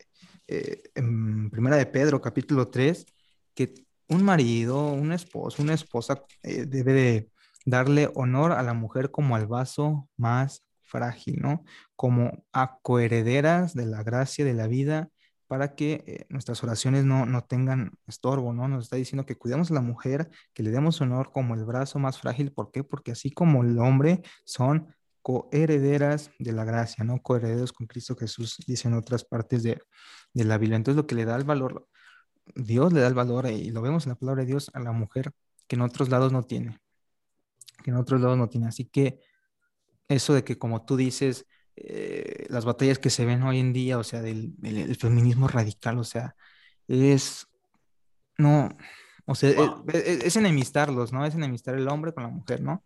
eh, en Primera de Pedro, capítulo 3, que un marido, un esposo, una esposa eh, debe de darle honor a la mujer como al vaso más frágil, ¿no? Como a coherederas de la gracia de la vida para que nuestras oraciones no, no, tengan estorbo, ¿no? Nos está diciendo que cuidemos a la mujer, que le demos honor como el brazo más frágil. ¿Por qué? Porque así como el hombre son coherederas de la gracia, ¿no? Coherederos con Cristo Jesús, dice en otras partes de, la Biblia. Entonces, lo que le da el valor, Dios le da el valor, y lo vemos en la palabra de Dios, a la mujer, que en otros lados no tiene, que en otros lados no tiene. Así que eso de que, como tú dices, eh, las batallas que se ven hoy en día, o sea, del, feminismo radical, o sea, es, no, o sea, es, es, enemistarlos, ¿no? Es enemistar el hombre con la mujer, ¿no?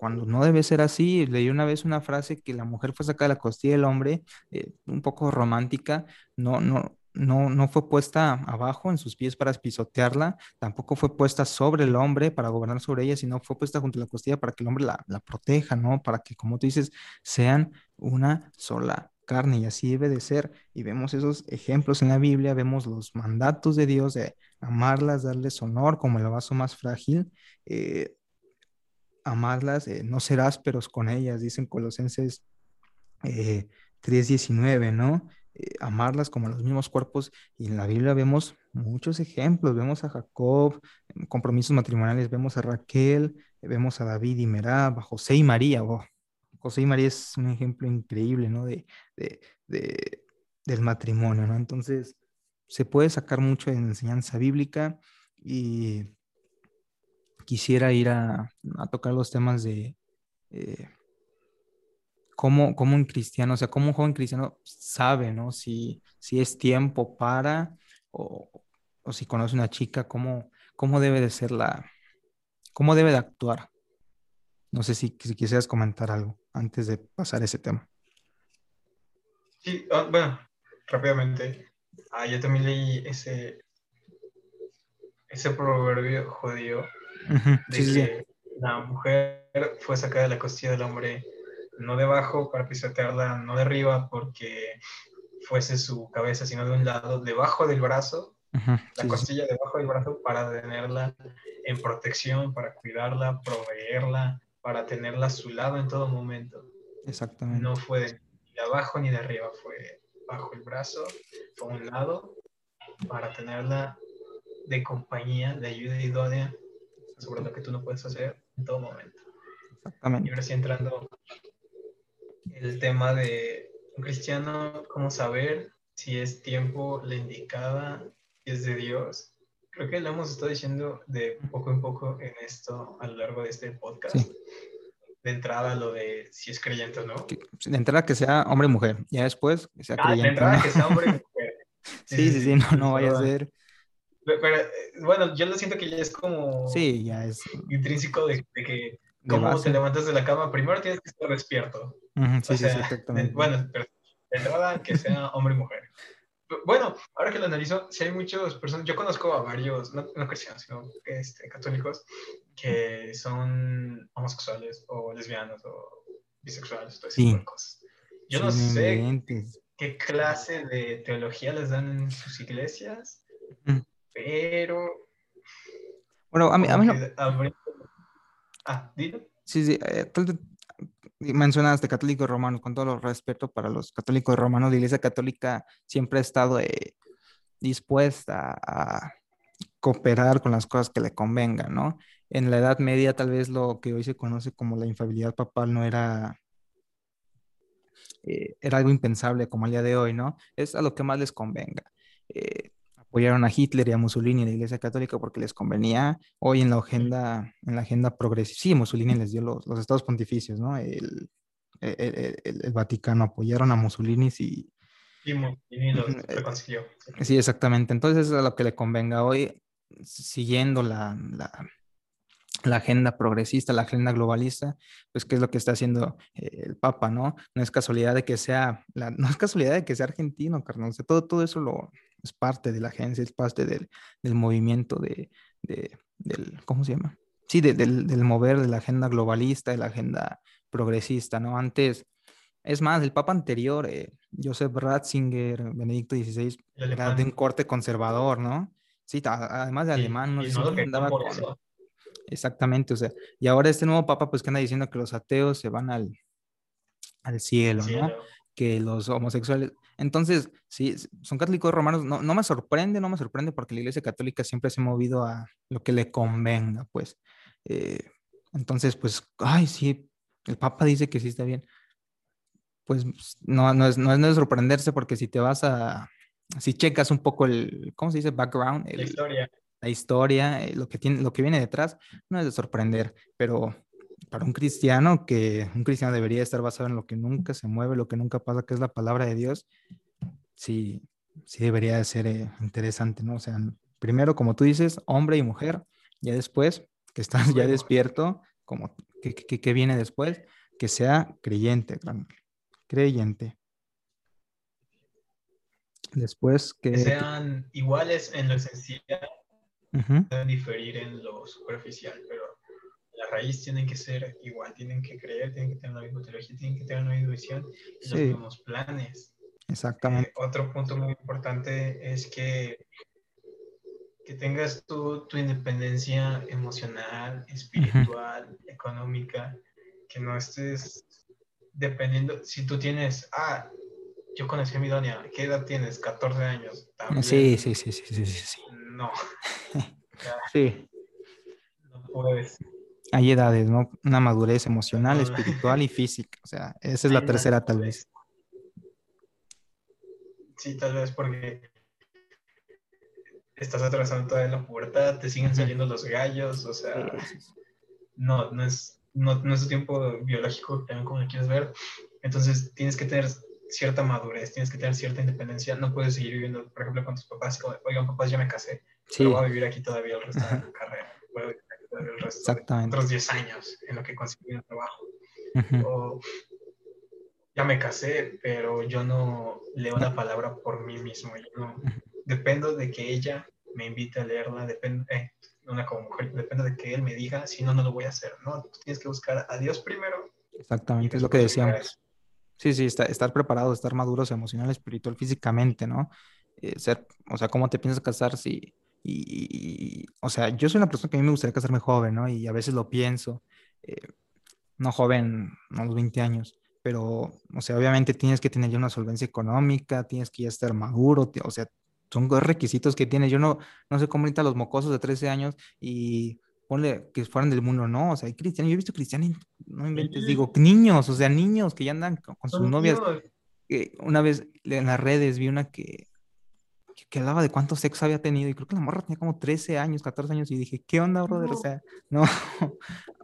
Cuando no debe ser así. Leí una vez una frase que la mujer fue sacada de la costilla del hombre, eh, un poco romántica, no, no, no, no fue puesta abajo en sus pies para pisotearla, tampoco fue puesta sobre el hombre para gobernar sobre ella, sino fue puesta junto a la costilla para que el hombre la, la proteja, ¿no? Para que, como tú dices, sean una sola carne y así debe de ser. Y vemos esos ejemplos en la Biblia, vemos los mandatos de Dios de amarlas, darles honor como el vaso más frágil. Eh, amarlas, eh, no ser ásperos con ellas, dicen Colosenses 3:19, eh, ¿no? Eh, amarlas como los mismos cuerpos. Y en la Biblia vemos muchos ejemplos, vemos a Jacob, compromisos matrimoniales, vemos a Raquel, vemos a David y Merab, a José y María. Oh, José y María es un ejemplo increíble, ¿no? De, de, de, del matrimonio, ¿no? Entonces, se puede sacar mucho de enseñanza bíblica y quisiera ir a, tocar los temas de eh, cómo, un cristiano, o sea, cómo un joven cristiano sabe, ¿no? Si, si es tiempo para o, si conoce una chica, cómo, cómo debe de ser la, cómo debe de actuar. No sé si, quisieras comentar algo antes de pasar ese tema. Sí, ah, bueno, rápidamente. Ah, yo también leí ese, ese proverbio judío de que la mujer fue sacada de la costilla del hombre, no debajo para pisotearla, no de arriba porque fuese su cabeza, sino de un lado, debajo del brazo, la costilla debajo del brazo para tenerla en protección, para cuidarla, proveerla, para tenerla a su lado en todo momento. Exactamente. No fue ni de abajo ni de arriba, fue bajo el brazo, fue a un lado, para tenerla de compañía, de ayuda idónea lo que tú no puedes hacer en todo momento. Exactamente. Y ahora sí entrando el tema de un cristiano, cómo saber si es tiempo la indicada, si es de Dios. Creo que lo hemos estado diciendo de poco en poco en esto a lo largo de este podcast. De entrada lo de si es creyente o no. De entrada que sea hombre o mujer, ya después que sea creyente. De entrada que sea hombre o mujer. sí, sí, sí, no, no vaya a ser pero, eh, bueno, yo lo siento que ya es como. Sí, ya es. Intrínseco de, que. como te levantas de la cama? Primero tienes que estar despierto. sí, sí, exactamente. bueno, pero de entrada que sea hombre y mujer. bueno, ahora que lo analizo, si hay muchas personas, yo conozco a varios, no, cristianos, sino este, católicos, que son homosexuales o lesbianos o bisexuales, todo ese tipo de cosas. Yo no sé qué clase de teología les dan en sus iglesias, pero... Bueno, a mí, a mí no... Ah, dilo. Sí, sí, eh, mencionaste católico y romano, con todo el respeto para los católicos romanos, la Iglesia Católica siempre ha estado eh, dispuesta a cooperar con las cosas que le convengan, ¿no? En la Edad Media tal vez lo que hoy se conoce como la infabilidad papal no era, eh, era algo impensable como el día de hoy, ¿no? Es a lo que más les convenga. Eh, apoyaron a Hitler y a Mussolini en la Iglesia Católica porque les convenía. Hoy en la agenda, en la agenda progresiva, sí, Mussolini les dio los, estados pontificios, ¿no? El, el, Vaticano apoyaron a Mussolini y... Y Mussolini los reconcilió. Sí, exactamente. Entonces es a lo que le convenga. Hoy, siguiendo la, la, la agenda progresista, la agenda globalista, pues qué es lo que está haciendo eh, el Papa, ¿no? No es casualidad de que sea, la, no es casualidad de que sea argentino, carnal. O sea, todo, todo eso lo, es parte de la agencia, es parte del, del movimiento de, de, del, ¿cómo se llama? Sí, de, del, del, mover de la agenda globalista, de la agenda progresista, ¿no? Antes, es más, el papa anterior, eh, Joseph Ratzinger, Benedicto XVI, era de un corte conservador, ¿no? Sí, además de alemán, no, sé andaba con... Exactamente, o sea, y ahora este nuevo papa, pues que anda diciendo que los ateos se van al, al cielo, ¿no? Que los homosexuales, entonces, sí, son católicos romanos, no, no, me sorprende, no me sorprende porque la Iglesia Católica siempre se ha movido a lo que le convenga, pues. Eh, entonces, pues, ay, sí, el Papa dice que sí está bien. Pues no, no, es, no es de sorprenderse porque si te vas a, si checas un poco el, ¿cómo se dice? Background. la historia. La historia, eh, lo que, tiene, lo que viene detrás, no es de sorprender, pero para un cristiano, que un cristiano debería estar basado en lo que nunca se mueve, lo que nunca pasa, que es la palabra de Dios, sí, sí debería de ser eh, interesante, ¿no? O sea, primero, como tú dices, hombre y mujer, ya después, que estás ya despierto, como que, viene después, que sea creyente, creyente. Después que... que sean iguales en lo esencial, pueden diferir en lo superficial, pero raíz tienen que ser igual, tienen que creer, tienen que tener la misma teología, tienen que tener la misma visión y los mismos planes. Exactamente. Eh, otro punto muy importante es que, que tengas tu, tu independencia emocional, espiritual, económica, que no estés dependiendo, si tú tienes, ah, yo conocí a mi doña, ¿qué edad tienes? 14 años. Sí, sí, sí, sí, sí, sí. No. sí. No puedes hay edades, ¿no? Una madurez emocional, espiritual y física. O sea, esa es la tercera tal vez. Sí, tal vez porque estás atrasando toda la pubertad, te siguen saliendo los gallos, o sea, no, no es, no, no es tu tiempo biológico, también como lo quieres ver. Entonces tienes que tener cierta madurez, tienes que tener cierta independencia, no puedes seguir viviendo, por ejemplo, con tus papás, como, oigan, papás, ya me casé, pero voy a vivir aquí todavía el resto de la carrera el resto Exactamente. otros 10 años en lo que conseguí un trabajo. o, ya me casé, pero yo no leo la palabra por mí mismo. Yo no, dependo de que ella me invite a leerla, depende, eh, una como mujer, depende de que él me diga, si no, no lo voy a hacer. No, tú tienes que buscar a Dios primero. Exactamente, es lo que decíamos. Sí, sí, estar, preparado, estar maduros emocional, espiritual, físicamente, ¿no? Eh, ser, o sea, ¿cómo te piensas casar si y, o sea, yo soy una persona que a mí me gustaría casarme joven, ¿no? Y a veces lo pienso, eh, no joven, no los 20 años, pero, o sea, obviamente tienes que tener ya una solvencia económica, tienes que ya estar maduro, o sea, son requisitos que tienes. Yo no, no sé cómo ahorita los mocosos de 13 años y ponle que fueran del mundo, no, o sea, hay cristianos, yo he visto cristianos, no inventes, digo, niños, o sea, niños que ya andan con, sus novias. Eh, una vez en las redes vi una que que hablaba de cuánto sexo había tenido y creo que la morra tenía como 13 años, 14 años y dije, ¿qué onda, brother? O sea, no,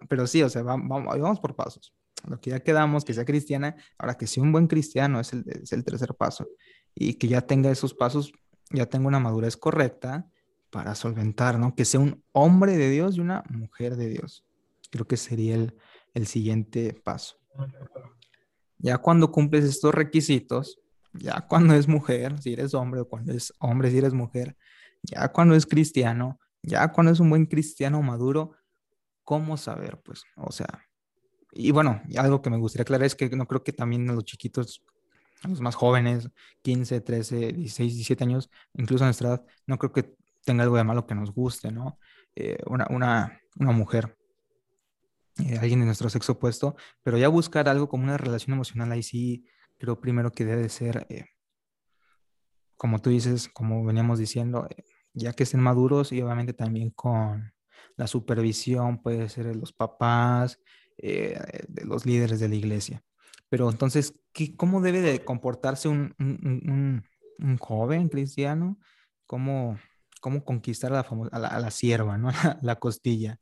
pero sí, o sea, vamos, vamos por pasos. Lo que ya quedamos, que sea cristiana, ahora que sea un buen cristiano es el, es el tercer paso y que ya tenga esos pasos, ya tenga una madurez correcta para solventar, ¿no? Que sea un hombre de Dios y una mujer de Dios. Creo que sería el, el siguiente paso. Ya cuando cumples estos requisitos, ya cuando es mujer, si eres hombre o cuando es hombre, si eres mujer, ya cuando es cristiano, ya cuando es un buen cristiano maduro, ¿cómo saber? Pues, o sea, y bueno, algo que me gustaría aclarar es que no creo que también a los chiquitos, a los más jóvenes, 15, 13, 16, 17 años, incluso a nuestra edad, no creo que tenga algo de malo que nos guste, ¿no? Eh, una, una, una, mujer, eh, alguien de nuestro sexo opuesto, pero ya buscar algo como una relación emocional, ahí sí creo primero que debe ser, eh, como tú dices, como veníamos diciendo, ya que estén maduros y obviamente también con la supervisión, puede ser de los papás, eh, de los líderes de la iglesia. Pero entonces, ¿qué, ¿cómo debe de comportarse un, un, un, joven cristiano? ¿Cómo, cómo conquistar a la, a la, sierva, ¿no? La, costilla.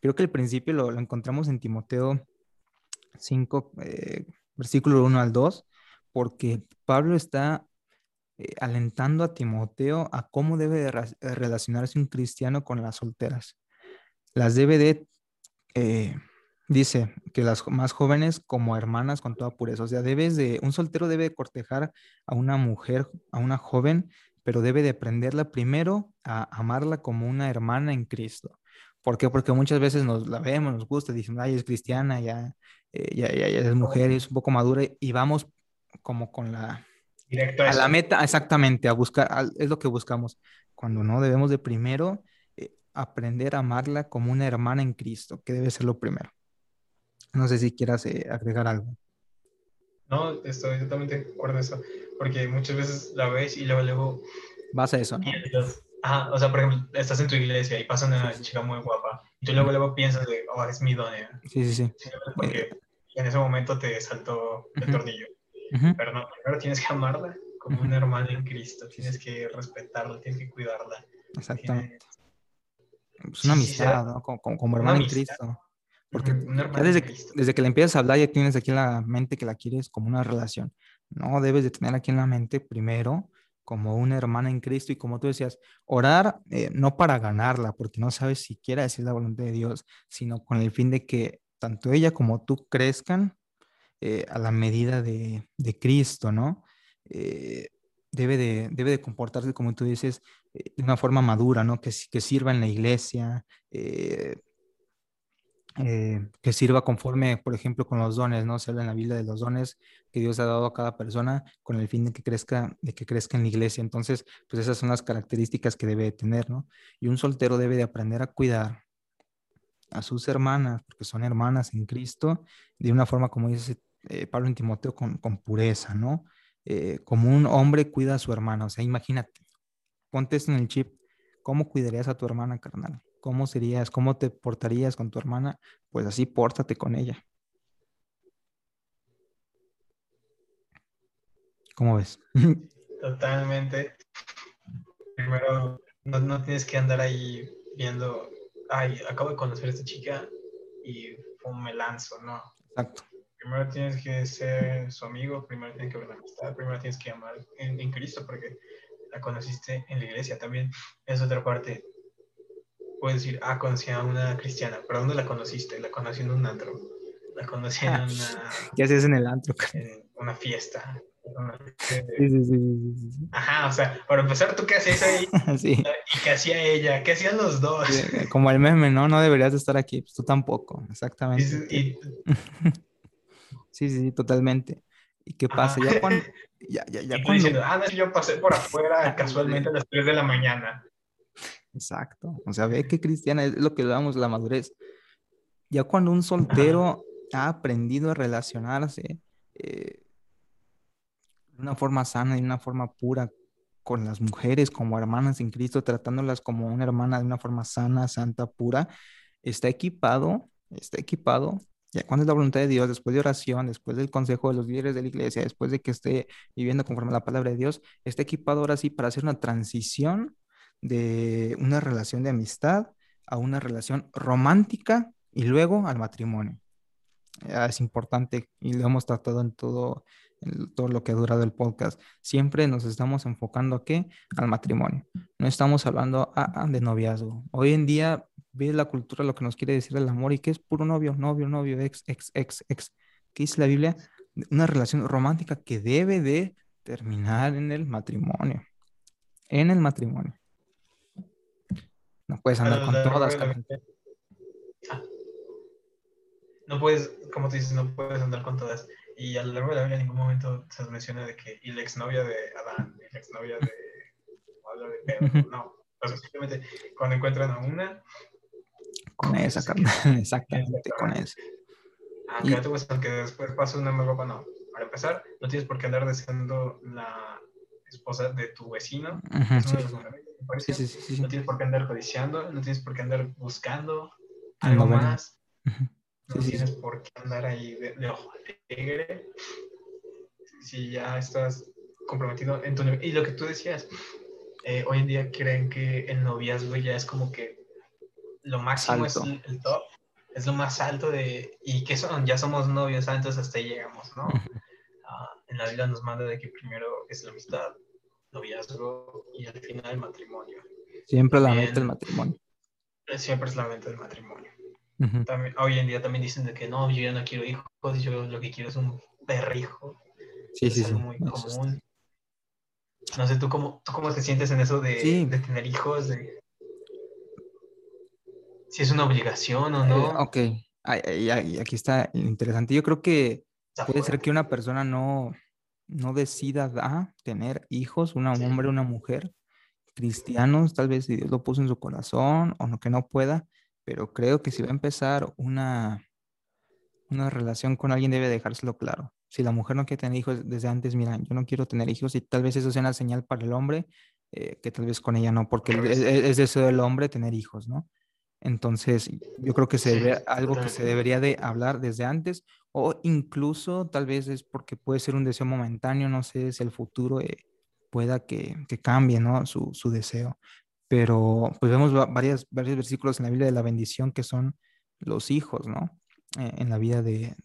Creo que el principio lo, encontramos en Timoteo 5, eh, versículo 1 al 2, porque Pablo está eh, alentando a Timoteo a cómo debe relacionarse un cristiano con las solteras. Las debe de, eh, dice que las más jóvenes como hermanas con toda pureza. O sea, debes de, un soltero debe cortejar a una mujer, a una joven, pero debe de aprenderla primero a amarla como una hermana en Cristo. ¿Por qué? Porque muchas veces nos la vemos, nos gusta, dicen, ay, es cristiana, ya, eh, ya, ya, ya, es mujer, es un poco madura, y vamos como con la a, la meta, exactamente, a buscar, es lo que buscamos. Cuando no debemos de primero eh, aprender a amarla como una hermana en Cristo, que debe ser lo primero. No sé si quieras eh, agregar algo. No, estoy totalmente de acuerdo en eso, porque muchas veces la ves y luego, luego... Vas a eso, ¿no? Ajá, o sea, por ejemplo, estás en tu iglesia y pasa una chica muy guapa, y tú luego, luego piensas de, oh, es mi idónea. Sí, sí, sí. Porque eh, en ese momento te saltó el tornillo. Pero no, primero tienes que amarla como una hermana en Cristo, tienes que respetarla, tienes que cuidarla. Exactamente. Es una amistad, ¿no? Como, hermana en Cristo. Porque desde, desde, que le empiezas a hablar ya tienes aquí en la mente que la quieres como una relación. No, debes de tener aquí en la mente primero como una hermana en Cristo y como tú decías, orar eh, no para ganarla, porque no sabes si quiere decir la voluntad de Dios, sino con el fin de que tanto ella como tú crezcan eh, a la medida de, Cristo, ¿no? Eh, debe, de, debe de comportarse, como tú dices, eh, de una forma madura, ¿no? Que, que sirva en la iglesia, que sirva conforme, por ejemplo, con los dones, ¿no? Se habla en la Biblia de los dones que Dios ha dado a cada persona con el fin de que crezca, de que crezca en la iglesia. Entonces, pues esas son las características que debe tener, ¿no? Y un soltero debe de aprender a cuidar a sus hermanas, porque son hermanas en Cristo, de una forma, como dice eh, Pablo en Timoteo con, pureza, ¿no? Eh, como un hombre cuida a su hermana, o sea, imagínate, ponte esto en el chip, ¿cómo cuidarías a tu hermana, carnal? ¿Cómo serías? ¿Cómo te portarías con tu hermana? Pues así, pórtate con ella. ¿Cómo ves? Totalmente. Primero, no, tienes que andar ahí viendo, ay, acabo de conocer a esta chica y me lanzo, ¿no? Exacto primero tienes que ser su amigo, primero tienes que ver la amistad, primero tienes que amar en, Cristo porque la conociste en la iglesia también. Es otra parte. Puedes decir, ah, conocí a una cristiana, pero ¿dónde la conociste? La conocí en un antro. La conocí en una... ¿Qué haces en el antro? En una fiesta. Sí, sí, sí, Ajá, o sea, para empezar, ¿tú qué hacías ahí? sí. ¿Y qué hacía ella? ¿Qué hacían los dos? como el meme, ¿no? No deberías de estar aquí, pues tú tampoco, exactamente. y Sí, sí, totalmente. ¿Y qué pasa? Ya cuando... Ya, ya, ya cuando... diciendo, ah, no, yo pasé por afuera casualmente a las 3 de la mañana. Exacto. O sea, ve que cristiana es lo que damos la madurez. Ya cuando un soltero ha aprendido a relacionarse eh, de una forma sana, de una forma pura con las mujeres como hermanas en Cristo, tratándolas como una hermana de una forma sana, santa, pura, está equipado, está equipado ya cuando es la voluntad de Dios, después de oración, después del consejo de los líderes de la iglesia, después de que esté viviendo conforme a la palabra de Dios, está equipado ahora sí para hacer una transición de una relación de amistad a una relación romántica y luego al matrimonio. Es importante y lo hemos tratado en todo, todo lo que ha durado el podcast. Siempre nos estamos enfocando a qué? Al matrimonio. No estamos hablando de noviazgo. Hoy en día ve la cultura lo que nos quiere decir el amor y que es puro novio, novio, novio, ex, ex, ex, ex. ¿Qué dice la Biblia? Una relación romántica que debe de terminar en el matrimonio. En el matrimonio. No puedes andar con todas, ah. No puedes, como te dices, no puedes andar con todas. Y a lo largo de la Biblia en ningún momento se menciona de que y la exnovia de Adán, y la exnovia de, de Pedro, no. O sea, simplemente cuando encuentran a una, con esa, exactamente, con esa. Aunque ah, y... que después pase una más guapa, no. Para empezar, no tienes por qué andar deseando la esposa de tu vecino. sí. Sí, sí, no tienes por qué andar codiciando, no tienes por qué andar buscando algo más. No tienes por qué andar ahí de, ojo alegre. Si ya estás comprometido en tu Y lo que tú decías, eh, hoy en día creen que el noviazgo ya es como que lo máximo es el, top, es lo más alto de, y que son, ya somos novios, antes hasta ahí llegamos, ¿no? Ah, en la Biblia nos manda de que primero es la amistad, noviazgo y al final el matrimonio. Siempre la meta el matrimonio. Siempre es la meta del matrimonio. también, hoy en día también dicen de que no, yo ya no quiero hijos, yo lo que quiero es un perrijo. Sí, es sí, algo sí. muy común. No sé, ¿tú cómo, ¿tú cómo te sientes en eso de, de tener hijos? De si es una obligación o no. Eh, ok, y aquí está interesante. Yo creo que puede ser que una persona no, no decida tener hijos, un hombre, una mujer, cristianos, tal vez si Dios lo puso en su corazón o no que no pueda, pero creo que si va a empezar una, una relación con alguien debe dejárselo claro. Si la mujer no quiere tener hijos desde antes, mira, yo no quiero tener hijos y tal vez eso sea una señal para el hombre, eh, que tal vez con ella no, porque es, es deseo del hombre tener hijos, ¿no? Entonces, yo creo que se algo que se debería de hablar desde antes o incluso tal vez es porque puede ser un deseo momentáneo, no sé si el futuro eh, pueda que, cambie, ¿no? Su, deseo. Pero pues vemos varias, varios versículos en la Biblia de la bendición que son los hijos, ¿no? Eh, en la vida de,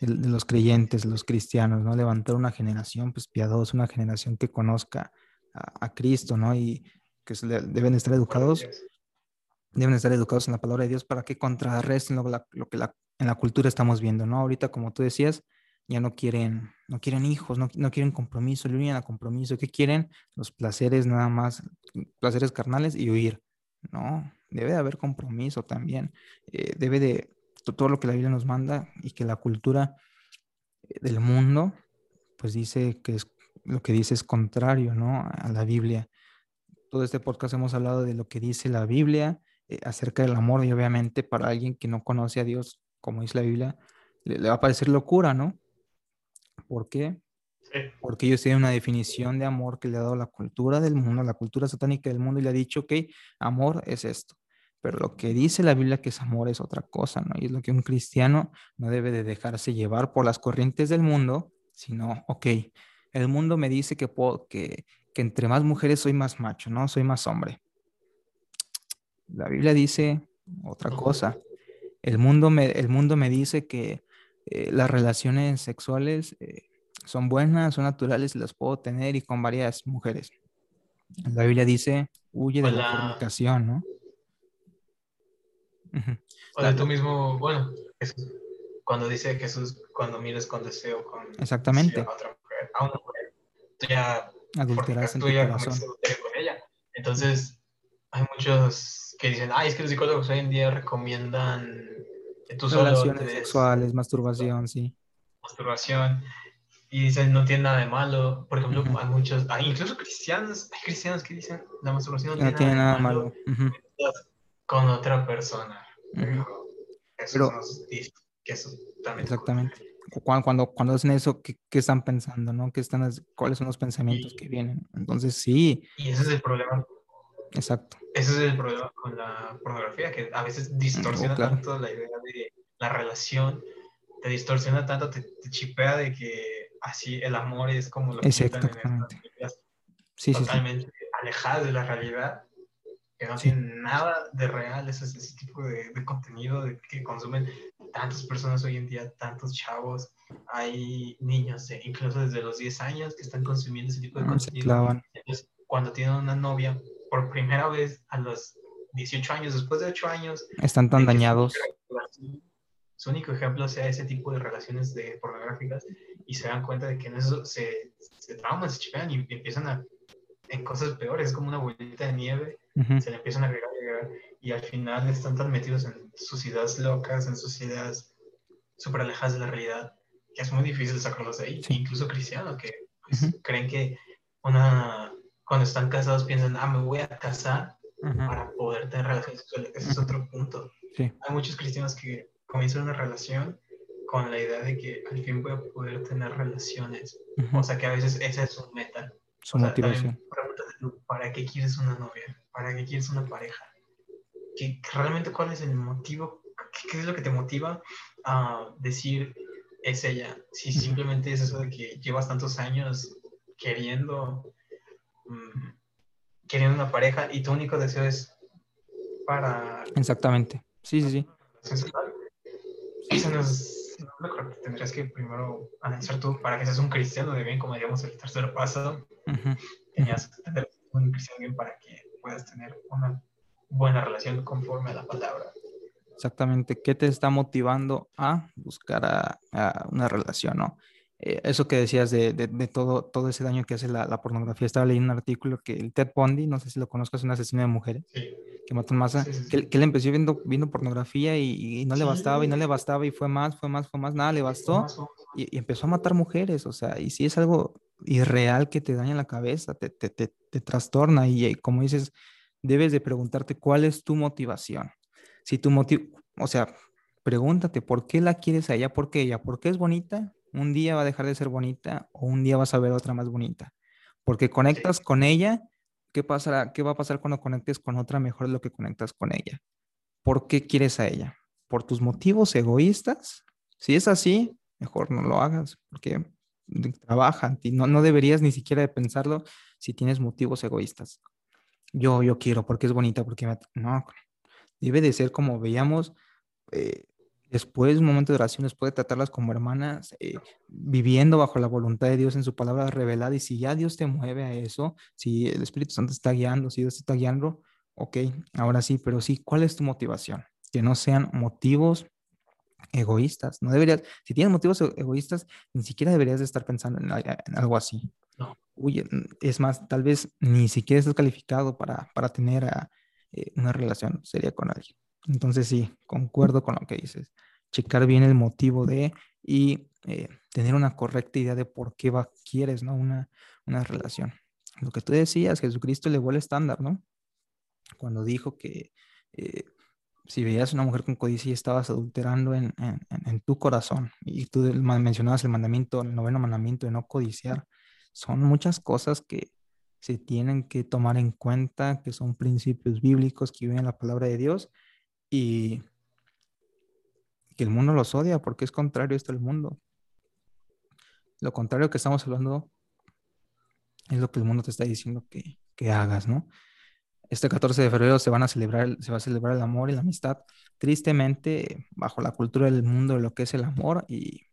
los creyentes, los cristianos, ¿no? Levantar una generación pues piadosa, una generación que conozca a, Cristo, ¿no? Y que deben estar educados deben estar educados en la palabra de Dios para que contrarresten lo, que en la cultura estamos viendo, ¿no? Ahorita, como tú decías, ya no quieren, no quieren hijos, no, quieren compromiso, le a compromiso. ¿Qué quieren? Los placeres nada más, placeres carnales y huir. No, debe de haber compromiso también. Eh, debe de todo lo que la Biblia nos manda y que la cultura eh, del mundo, pues dice que es lo que dice es contrario, ¿no? A la Biblia. Todo este podcast hemos hablado de lo que dice la Biblia, eh, acerca del amor y obviamente para alguien que no conoce a Dios, como dice la Biblia, le, va a parecer locura, ¿no? ¿Por qué? Porque ellos tienen una definición de amor que le ha dado la cultura del mundo, la cultura satánica del mundo y le ha dicho, ok, amor es esto. Pero lo que dice la Biblia que es amor es otra cosa, ¿no? Y es lo que un cristiano no debe de dejarse llevar por las corrientes del mundo, sino, ok, el mundo me dice que, puedo, que, que entre más mujeres soy más macho, ¿no? Soy más hombre. La Biblia dice otra cosa. El mundo me, el mundo me dice que eh, las relaciones sexuales eh, son buenas, son naturales las puedo tener y con varias mujeres. La Biblia dice, huye de la fornicación, ¿no? O de tú mismo, bueno, cuando dice Jesús, cuando mires con deseo con Exactamente. a otra mujer, a una mujer, tú ya adulteras en tu corazón. Con ella. Entonces, hay muchos que dicen, ay, es que los psicólogos hoy en día recomiendan que tú Relaciones sexuales, masturbación, sí. Masturbación. Y dicen, no tiene nada de malo. Por ejemplo, hay muchos, hay incluso cristianos, hay cristianos que dicen, la masturbación no, tiene, nada, de malo. Con otra persona. Pero, eso que eso también Exactamente. Cuando, cuando, cuando, hacen eso, ¿qué, ¿qué, están pensando? ¿no? ¿Qué están, ¿Cuáles son los pensamientos que vienen? Entonces, sí. Y ese es el problema Exacto. Ese es el problema con la pornografía, que a veces distorsiona tanto la idea de la relación, te distorsiona tanto, te, chipea de que así el amor es como lo que Exactamente. sí, totalmente alejadas de la realidad, que no tienen nada de real, ese, ese tipo de, contenido que consumen tantas personas hoy en día, tantos chavos, hay niños, incluso desde los 10 años, que están consumiendo ese tipo de contenido. cuando tienen una novia, por primera vez a los 18 años, después de 8 años. Están tan dañados. Su único ejemplo sea ese tipo de relaciones de pornográficas y se dan cuenta de que en eso se, se trauman, se chipean y empiezan a, en cosas peores, es como una bolita de nieve, se le empiezan a agregar, y al final están tan metidos en sus ideas locas, en sus ideas súper alejadas de la realidad, que es muy difícil sacarlos de ahí, incluso cristianos que pues, creen que una, cuando están casados piensan, ah, me voy a casar para poder tener relaciones sexuales. Ese es otro punto. Hay muchos cristianos que comienzan una relación con la idea de que al fin voy a poder tener relaciones. O sea que a veces esa es su meta. Su motivación. ¿para qué quieres una novia? ¿Para qué quieres una pareja? ¿Qué, realmente cuál es el motivo? ¿Qué, es lo que te motiva a decir es ella? Si simplemente es eso de que llevas tantos años queriendo mm, queriendo una pareja y tu único deseo es para... Exactamente. Sí, sí, sí. Eso no es lo que tendrías que primero analizar tú para que seas un cristiano de bien, como digamos el tercer paso. Tenías que tener un cristiano bien para que puedas tener una buena relación conforme a la palabra. Exactamente. ¿Qué te está motivando a buscar a una relación, no? Eh, eso que decías de, de, todo, todo ese daño que hace la, la, pornografía. Estaba leyendo un artículo que el Ted Bundy, no sé si lo conozcas, es un asesino de mujeres, que mató masa, que, que, él empezó viendo, viendo pornografía y, y no le bastaba y no le bastaba y fue más, fue más, fue más, nada le bastó y, y, empezó a matar mujeres, o sea, y si es algo irreal que te daña la cabeza, te, te, te, te trastorna y, como dices, debes de preguntarte cuál es tu motivación. Si tu motivo, o sea, pregúntate por qué la quieres a ella, por qué ella, por qué es bonita, un día va a dejar de ser bonita o un día vas a ver otra más bonita. Porque conectas con ella, ¿qué pasará? ¿Qué va a pasar cuando conectes con otra mejor de lo que conectas con ella? ¿Por qué quieres a ella? ¿Por tus motivos egoístas? Si es así, mejor no lo hagas, porque trabaja y no, no deberías ni siquiera de pensarlo si tienes motivos egoístas. Yo, yo quiero porque es bonita, porque no, debe de ser como veíamos eh, Después, un momento de oración, después de tratarlas como hermanas, eh, viviendo bajo la voluntad de Dios en su palabra revelada. Y si ya Dios te mueve a eso, si el Espíritu Santo está guiando, si Dios te está guiando, ok, ahora sí, pero sí, ¿cuál es tu motivación? Que no sean motivos egoístas. No deberías, si tienes motivos e-, egoístas, ni siquiera deberías de estar pensando en, algo así. No. Uy, es más, tal vez ni siquiera estás calificado para, para tener eh, una relación seria con alguien. Entonces sí, concuerdo con lo que dices. Checar bien el motivo de y eh, tener una correcta idea de por qué va, quieres, ¿no? Una, una relación. Lo que tú decías, Jesucristo elevó el estándar, ¿no? Cuando dijo que eh, si veías una mujer con codicia estabas adulterando en, en, en, tu corazón, y tú mencionabas el mandamiento, el noveno mandamiento de no codiciar, son muchas cosas que se tienen que tomar en cuenta, que son principios bíblicos que viven en la palabra de Dios y que el mundo los odia porque es contrario esto al mundo. Lo contrario que estamos hablando es lo que el mundo te está diciendo que, que hagas, ¿no? Este 14 de febrero se van a celebrar, se va a celebrar el amor y la amistad, tristemente bajo la cultura del mundo de lo que es el amor y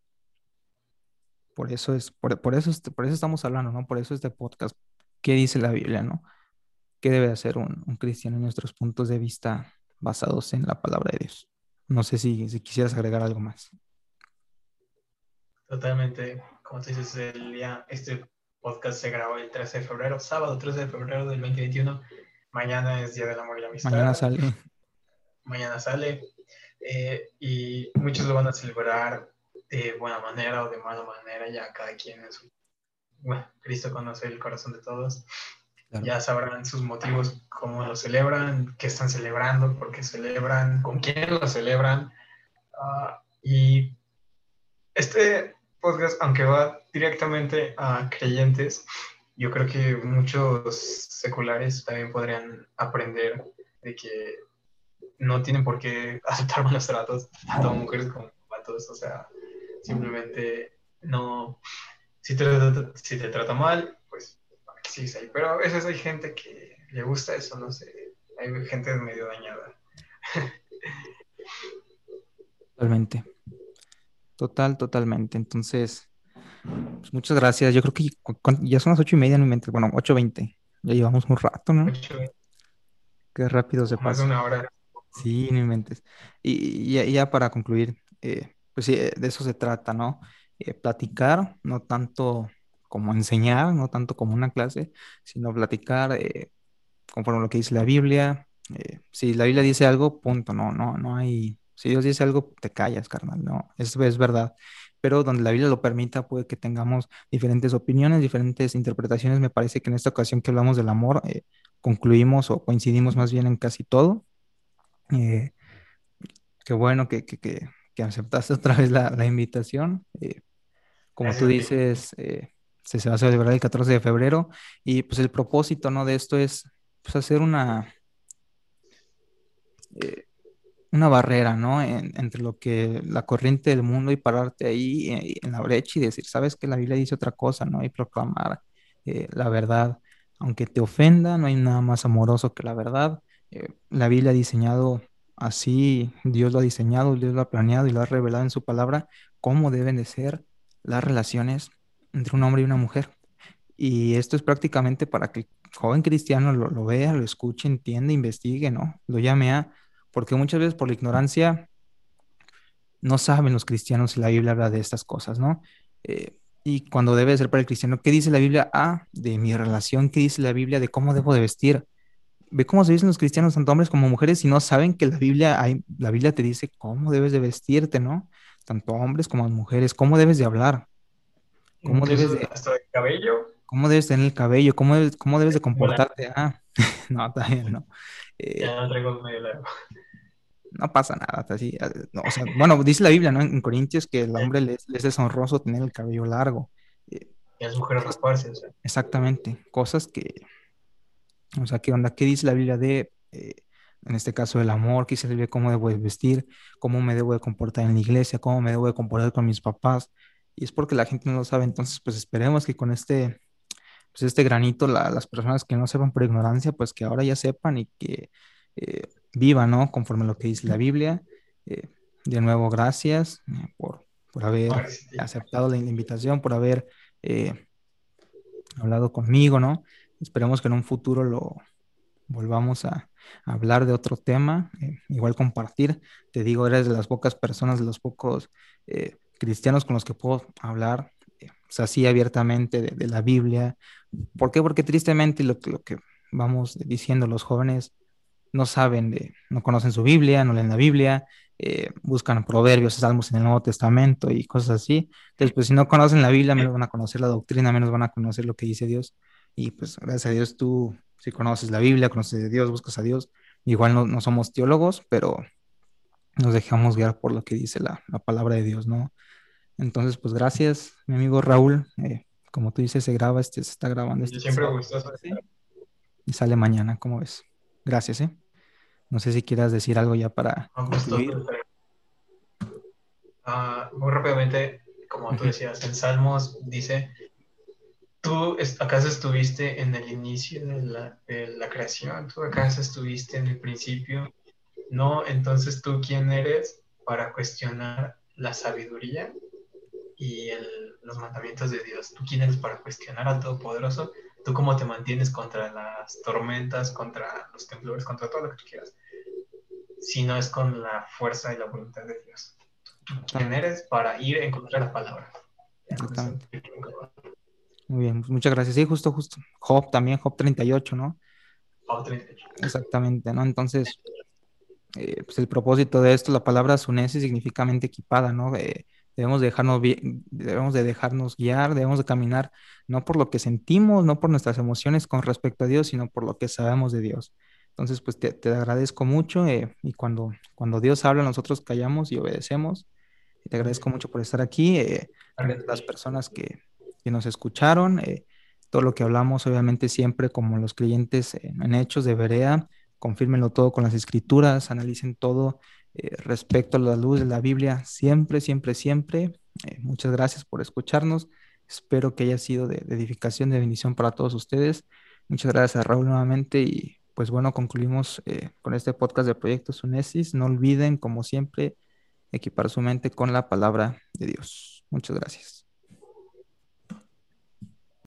por eso es, por, por eso, por eso estamos hablando, ¿no? Por eso este podcast, ¿qué dice la Biblia, no? ¿Qué debe hacer un, un cristiano en nuestros puntos de vista basados en la palabra de Dios. No sé si, si quisieras agregar algo más. Totalmente, como te dices, el día, este podcast se grabó el 13 de febrero, sábado 13 de febrero del 2021. Mañana es Día del Amor y la Amistad. Mañana sale. Mañana sale. Eh, y muchos lo van a celebrar de buena manera o de mala manera, ya cada quien es. Bueno, Cristo conoce el corazón de todos. Ya sabrán sus motivos, cómo lo celebran, qué están celebrando, por qué celebran, con quién lo celebran. Ah, y este podcast, aunque va directamente a creyentes, yo creo que muchos seculares también podrían aprender de que no tienen por qué aceptar malos tratos, tanto mujeres como vatos, o sea, simplemente no, si te, si te trata mal, sí, sí, pero a veces hay gente que le gusta eso, no sé, hay gente medio dañada. Totalmente. Total, totalmente. Entonces, pues muchas gracias. Yo creo que ya son las ocho y media, no mente. Bueno, ocho veinte. Ya llevamos un rato, ¿no? Qué rápido se pasa. Más de una hora. Sí, no inventes. Y, ya, para concluir, eh, pues sí, de eso se trata, ¿no? Eh, platicar, no tanto como enseñar, no tanto como una clase, sino platicar eh, conforme a lo que dice la Biblia. Eh, si la Biblia dice algo, punto, no, no, no hay, si Dios dice algo, te callas, carnal, no, eso es verdad. Pero donde la Biblia lo permita, puede que tengamos diferentes opiniones, diferentes interpretaciones. Me parece que en esta ocasión que hablamos del amor, eh, concluimos o coincidimos más bien en casi todo. Qué bueno que, que, que, aceptaste otra vez la, la invitación. Como tú dices, se, va a celebrar el 14 de febrero y pues el propósito, ¿no? De esto es pues, hacer una una barrera, ¿no? entre lo que la corriente del mundo y pararte ahí eh, en, la brecha y decir, sabes que la Biblia dice otra cosa, ¿no? Y proclamar eh, la verdad. Aunque te ofenda, no hay nada más amoroso que la verdad. Eh, la Biblia ha diseñado así, Dios lo ha diseñado, Dios lo ha planeado y lo ha revelado en su palabra, cómo deben de ser las relaciones entre un hombre y una mujer. Y esto es prácticamente para que el joven cristiano lo, vea, lo escuche, entienda, investigue, ¿no? Lo llame a porque muchas veces por la ignorancia no saben los cristianos si la Biblia habla de estas cosas, ¿no? Eh, y cuando debe ser para el cristiano, ¿qué dice la Biblia? Ah, de mi relación, ¿qué dice la Biblia de cómo debo de vestir? Ve cómo se dicen los cristianos, tanto hombres como mujeres, si no saben que la Biblia, hay, la Biblia te dice cómo debes de vestirte, ¿no? Tanto hombres como mujeres, cómo debes de hablar, cómo debes de... Hasta el cabello. ¿Cómo debes tener el cabello? ¿Cómo debes, cómo debes de comportarte? Ah, no, también no. Eh, ya no traigo medio largo no pasa nada. Así, ah, o sea, bueno, dice la Biblia, ¿no? En Corintios que el hombre le, es deshonroso tener el cabello largo. Eh, y a las mujeres rasparse. Exactamente, cosas que, o sea, ¿qué onda? ¿Qué dice la Biblia de, eh, en este caso, el amor? ¿Qué dice la Biblia? ¿Cómo debo de vestir? ¿Cómo me debo de comportar en la iglesia? ¿Cómo me debo de comportar con mis papás? Y es porque la gente no lo sabe, entonces, pues esperemos que con este, pues este granito, las personas que no sepan por ignorancia, pues que ahora ya sepan y que... Eh, viva, ¿no? Conforme a lo que dice la Biblia. Eh, de nuevo, gracias eh, por, haber aceptado la invitación, por haber eh, hablado conmigo, ¿no? Esperemos que en un futuro lo volvamos a, hablar de otro tema, igual compartir. Te digo, eres de las pocas personas, de los pocos cristianos con los que puedo hablar así abiertamente de, la Biblia. ¿Por qué? Porque tristemente lo, lo que vamos diciendo los jóvenes no saben de, no conocen su Biblia, no leen la Biblia, eh, buscan proverbios, salmos en el Nuevo Testamento y cosas así. Entonces, pues si no conocen la Biblia, menos van a conocer la doctrina, menos van a conocer lo que dice Dios. Y pues gracias a Dios tú, si conoces la Biblia, conoces a Dios, buscas a Dios, igual no, somos teólogos, pero nos dejamos guiar por lo que dice la, palabra de Dios, ¿no? Entonces, pues gracias, mi amigo Raúl. Eh, como tú dices, se graba, este, se está grabando. Este siempre gustoso. Y sale mañana, ¿cómo ves? Gracias, ¿eh? No sé si quieras decir algo ya para. Ah, muy rápidamente, como tú decías, en Salmos dice, tú acaso estuviste en el inicio de la, de la creación, tú acaso estuviste en el principio, no, entonces tú quién eres para cuestionar la sabiduría y el, los mandamientos de Dios, tú quién eres para cuestionar al Todopoderoso tú cómo te mantienes contra las tormentas, contra los temblores, contra todo lo que tú quieras, si no es con la fuerza y la voluntad de Dios. ¿Quién eres para ir a encontrar la palabra? Muy bien, muchas gracias. Sí, justo, justo. Job también, Job 38, ¿no? Job 38. Exactamente, ¿no? Entonces, eh, pues el propósito de esto, la palabra sunese significa mente equipada, ¿no? Eh, Debemos, dejarnos, debemos de dejarnos guiar, debemos de caminar no por lo que sentimos, no por nuestras emociones con respecto a Dios, sino por lo que sabemos de Dios. Entonces, pues te, agradezco mucho eh, y cuando, cuando Dios habla, nosotros callamos y obedecemos. Y te agradezco mucho por estar aquí, eh, las personas que, que nos escucharon, eh, todo lo que hablamos, obviamente siempre como los creyentes en hechos de Berea, confírmenlo todo con las escrituras, analicen todo eh, respecto a la luz de la Biblia, siempre, siempre, siempre. Eh, muchas gracias por escucharnos. Espero que haya sido de, edificación, de bendición para todos ustedes. Muchas gracias a Raúl nuevamente y pues bueno, concluimos eh, con este podcast de Proyectos Unesis. No olviden, como siempre, equipar su mente con la palabra de Dios. Muchas gracias.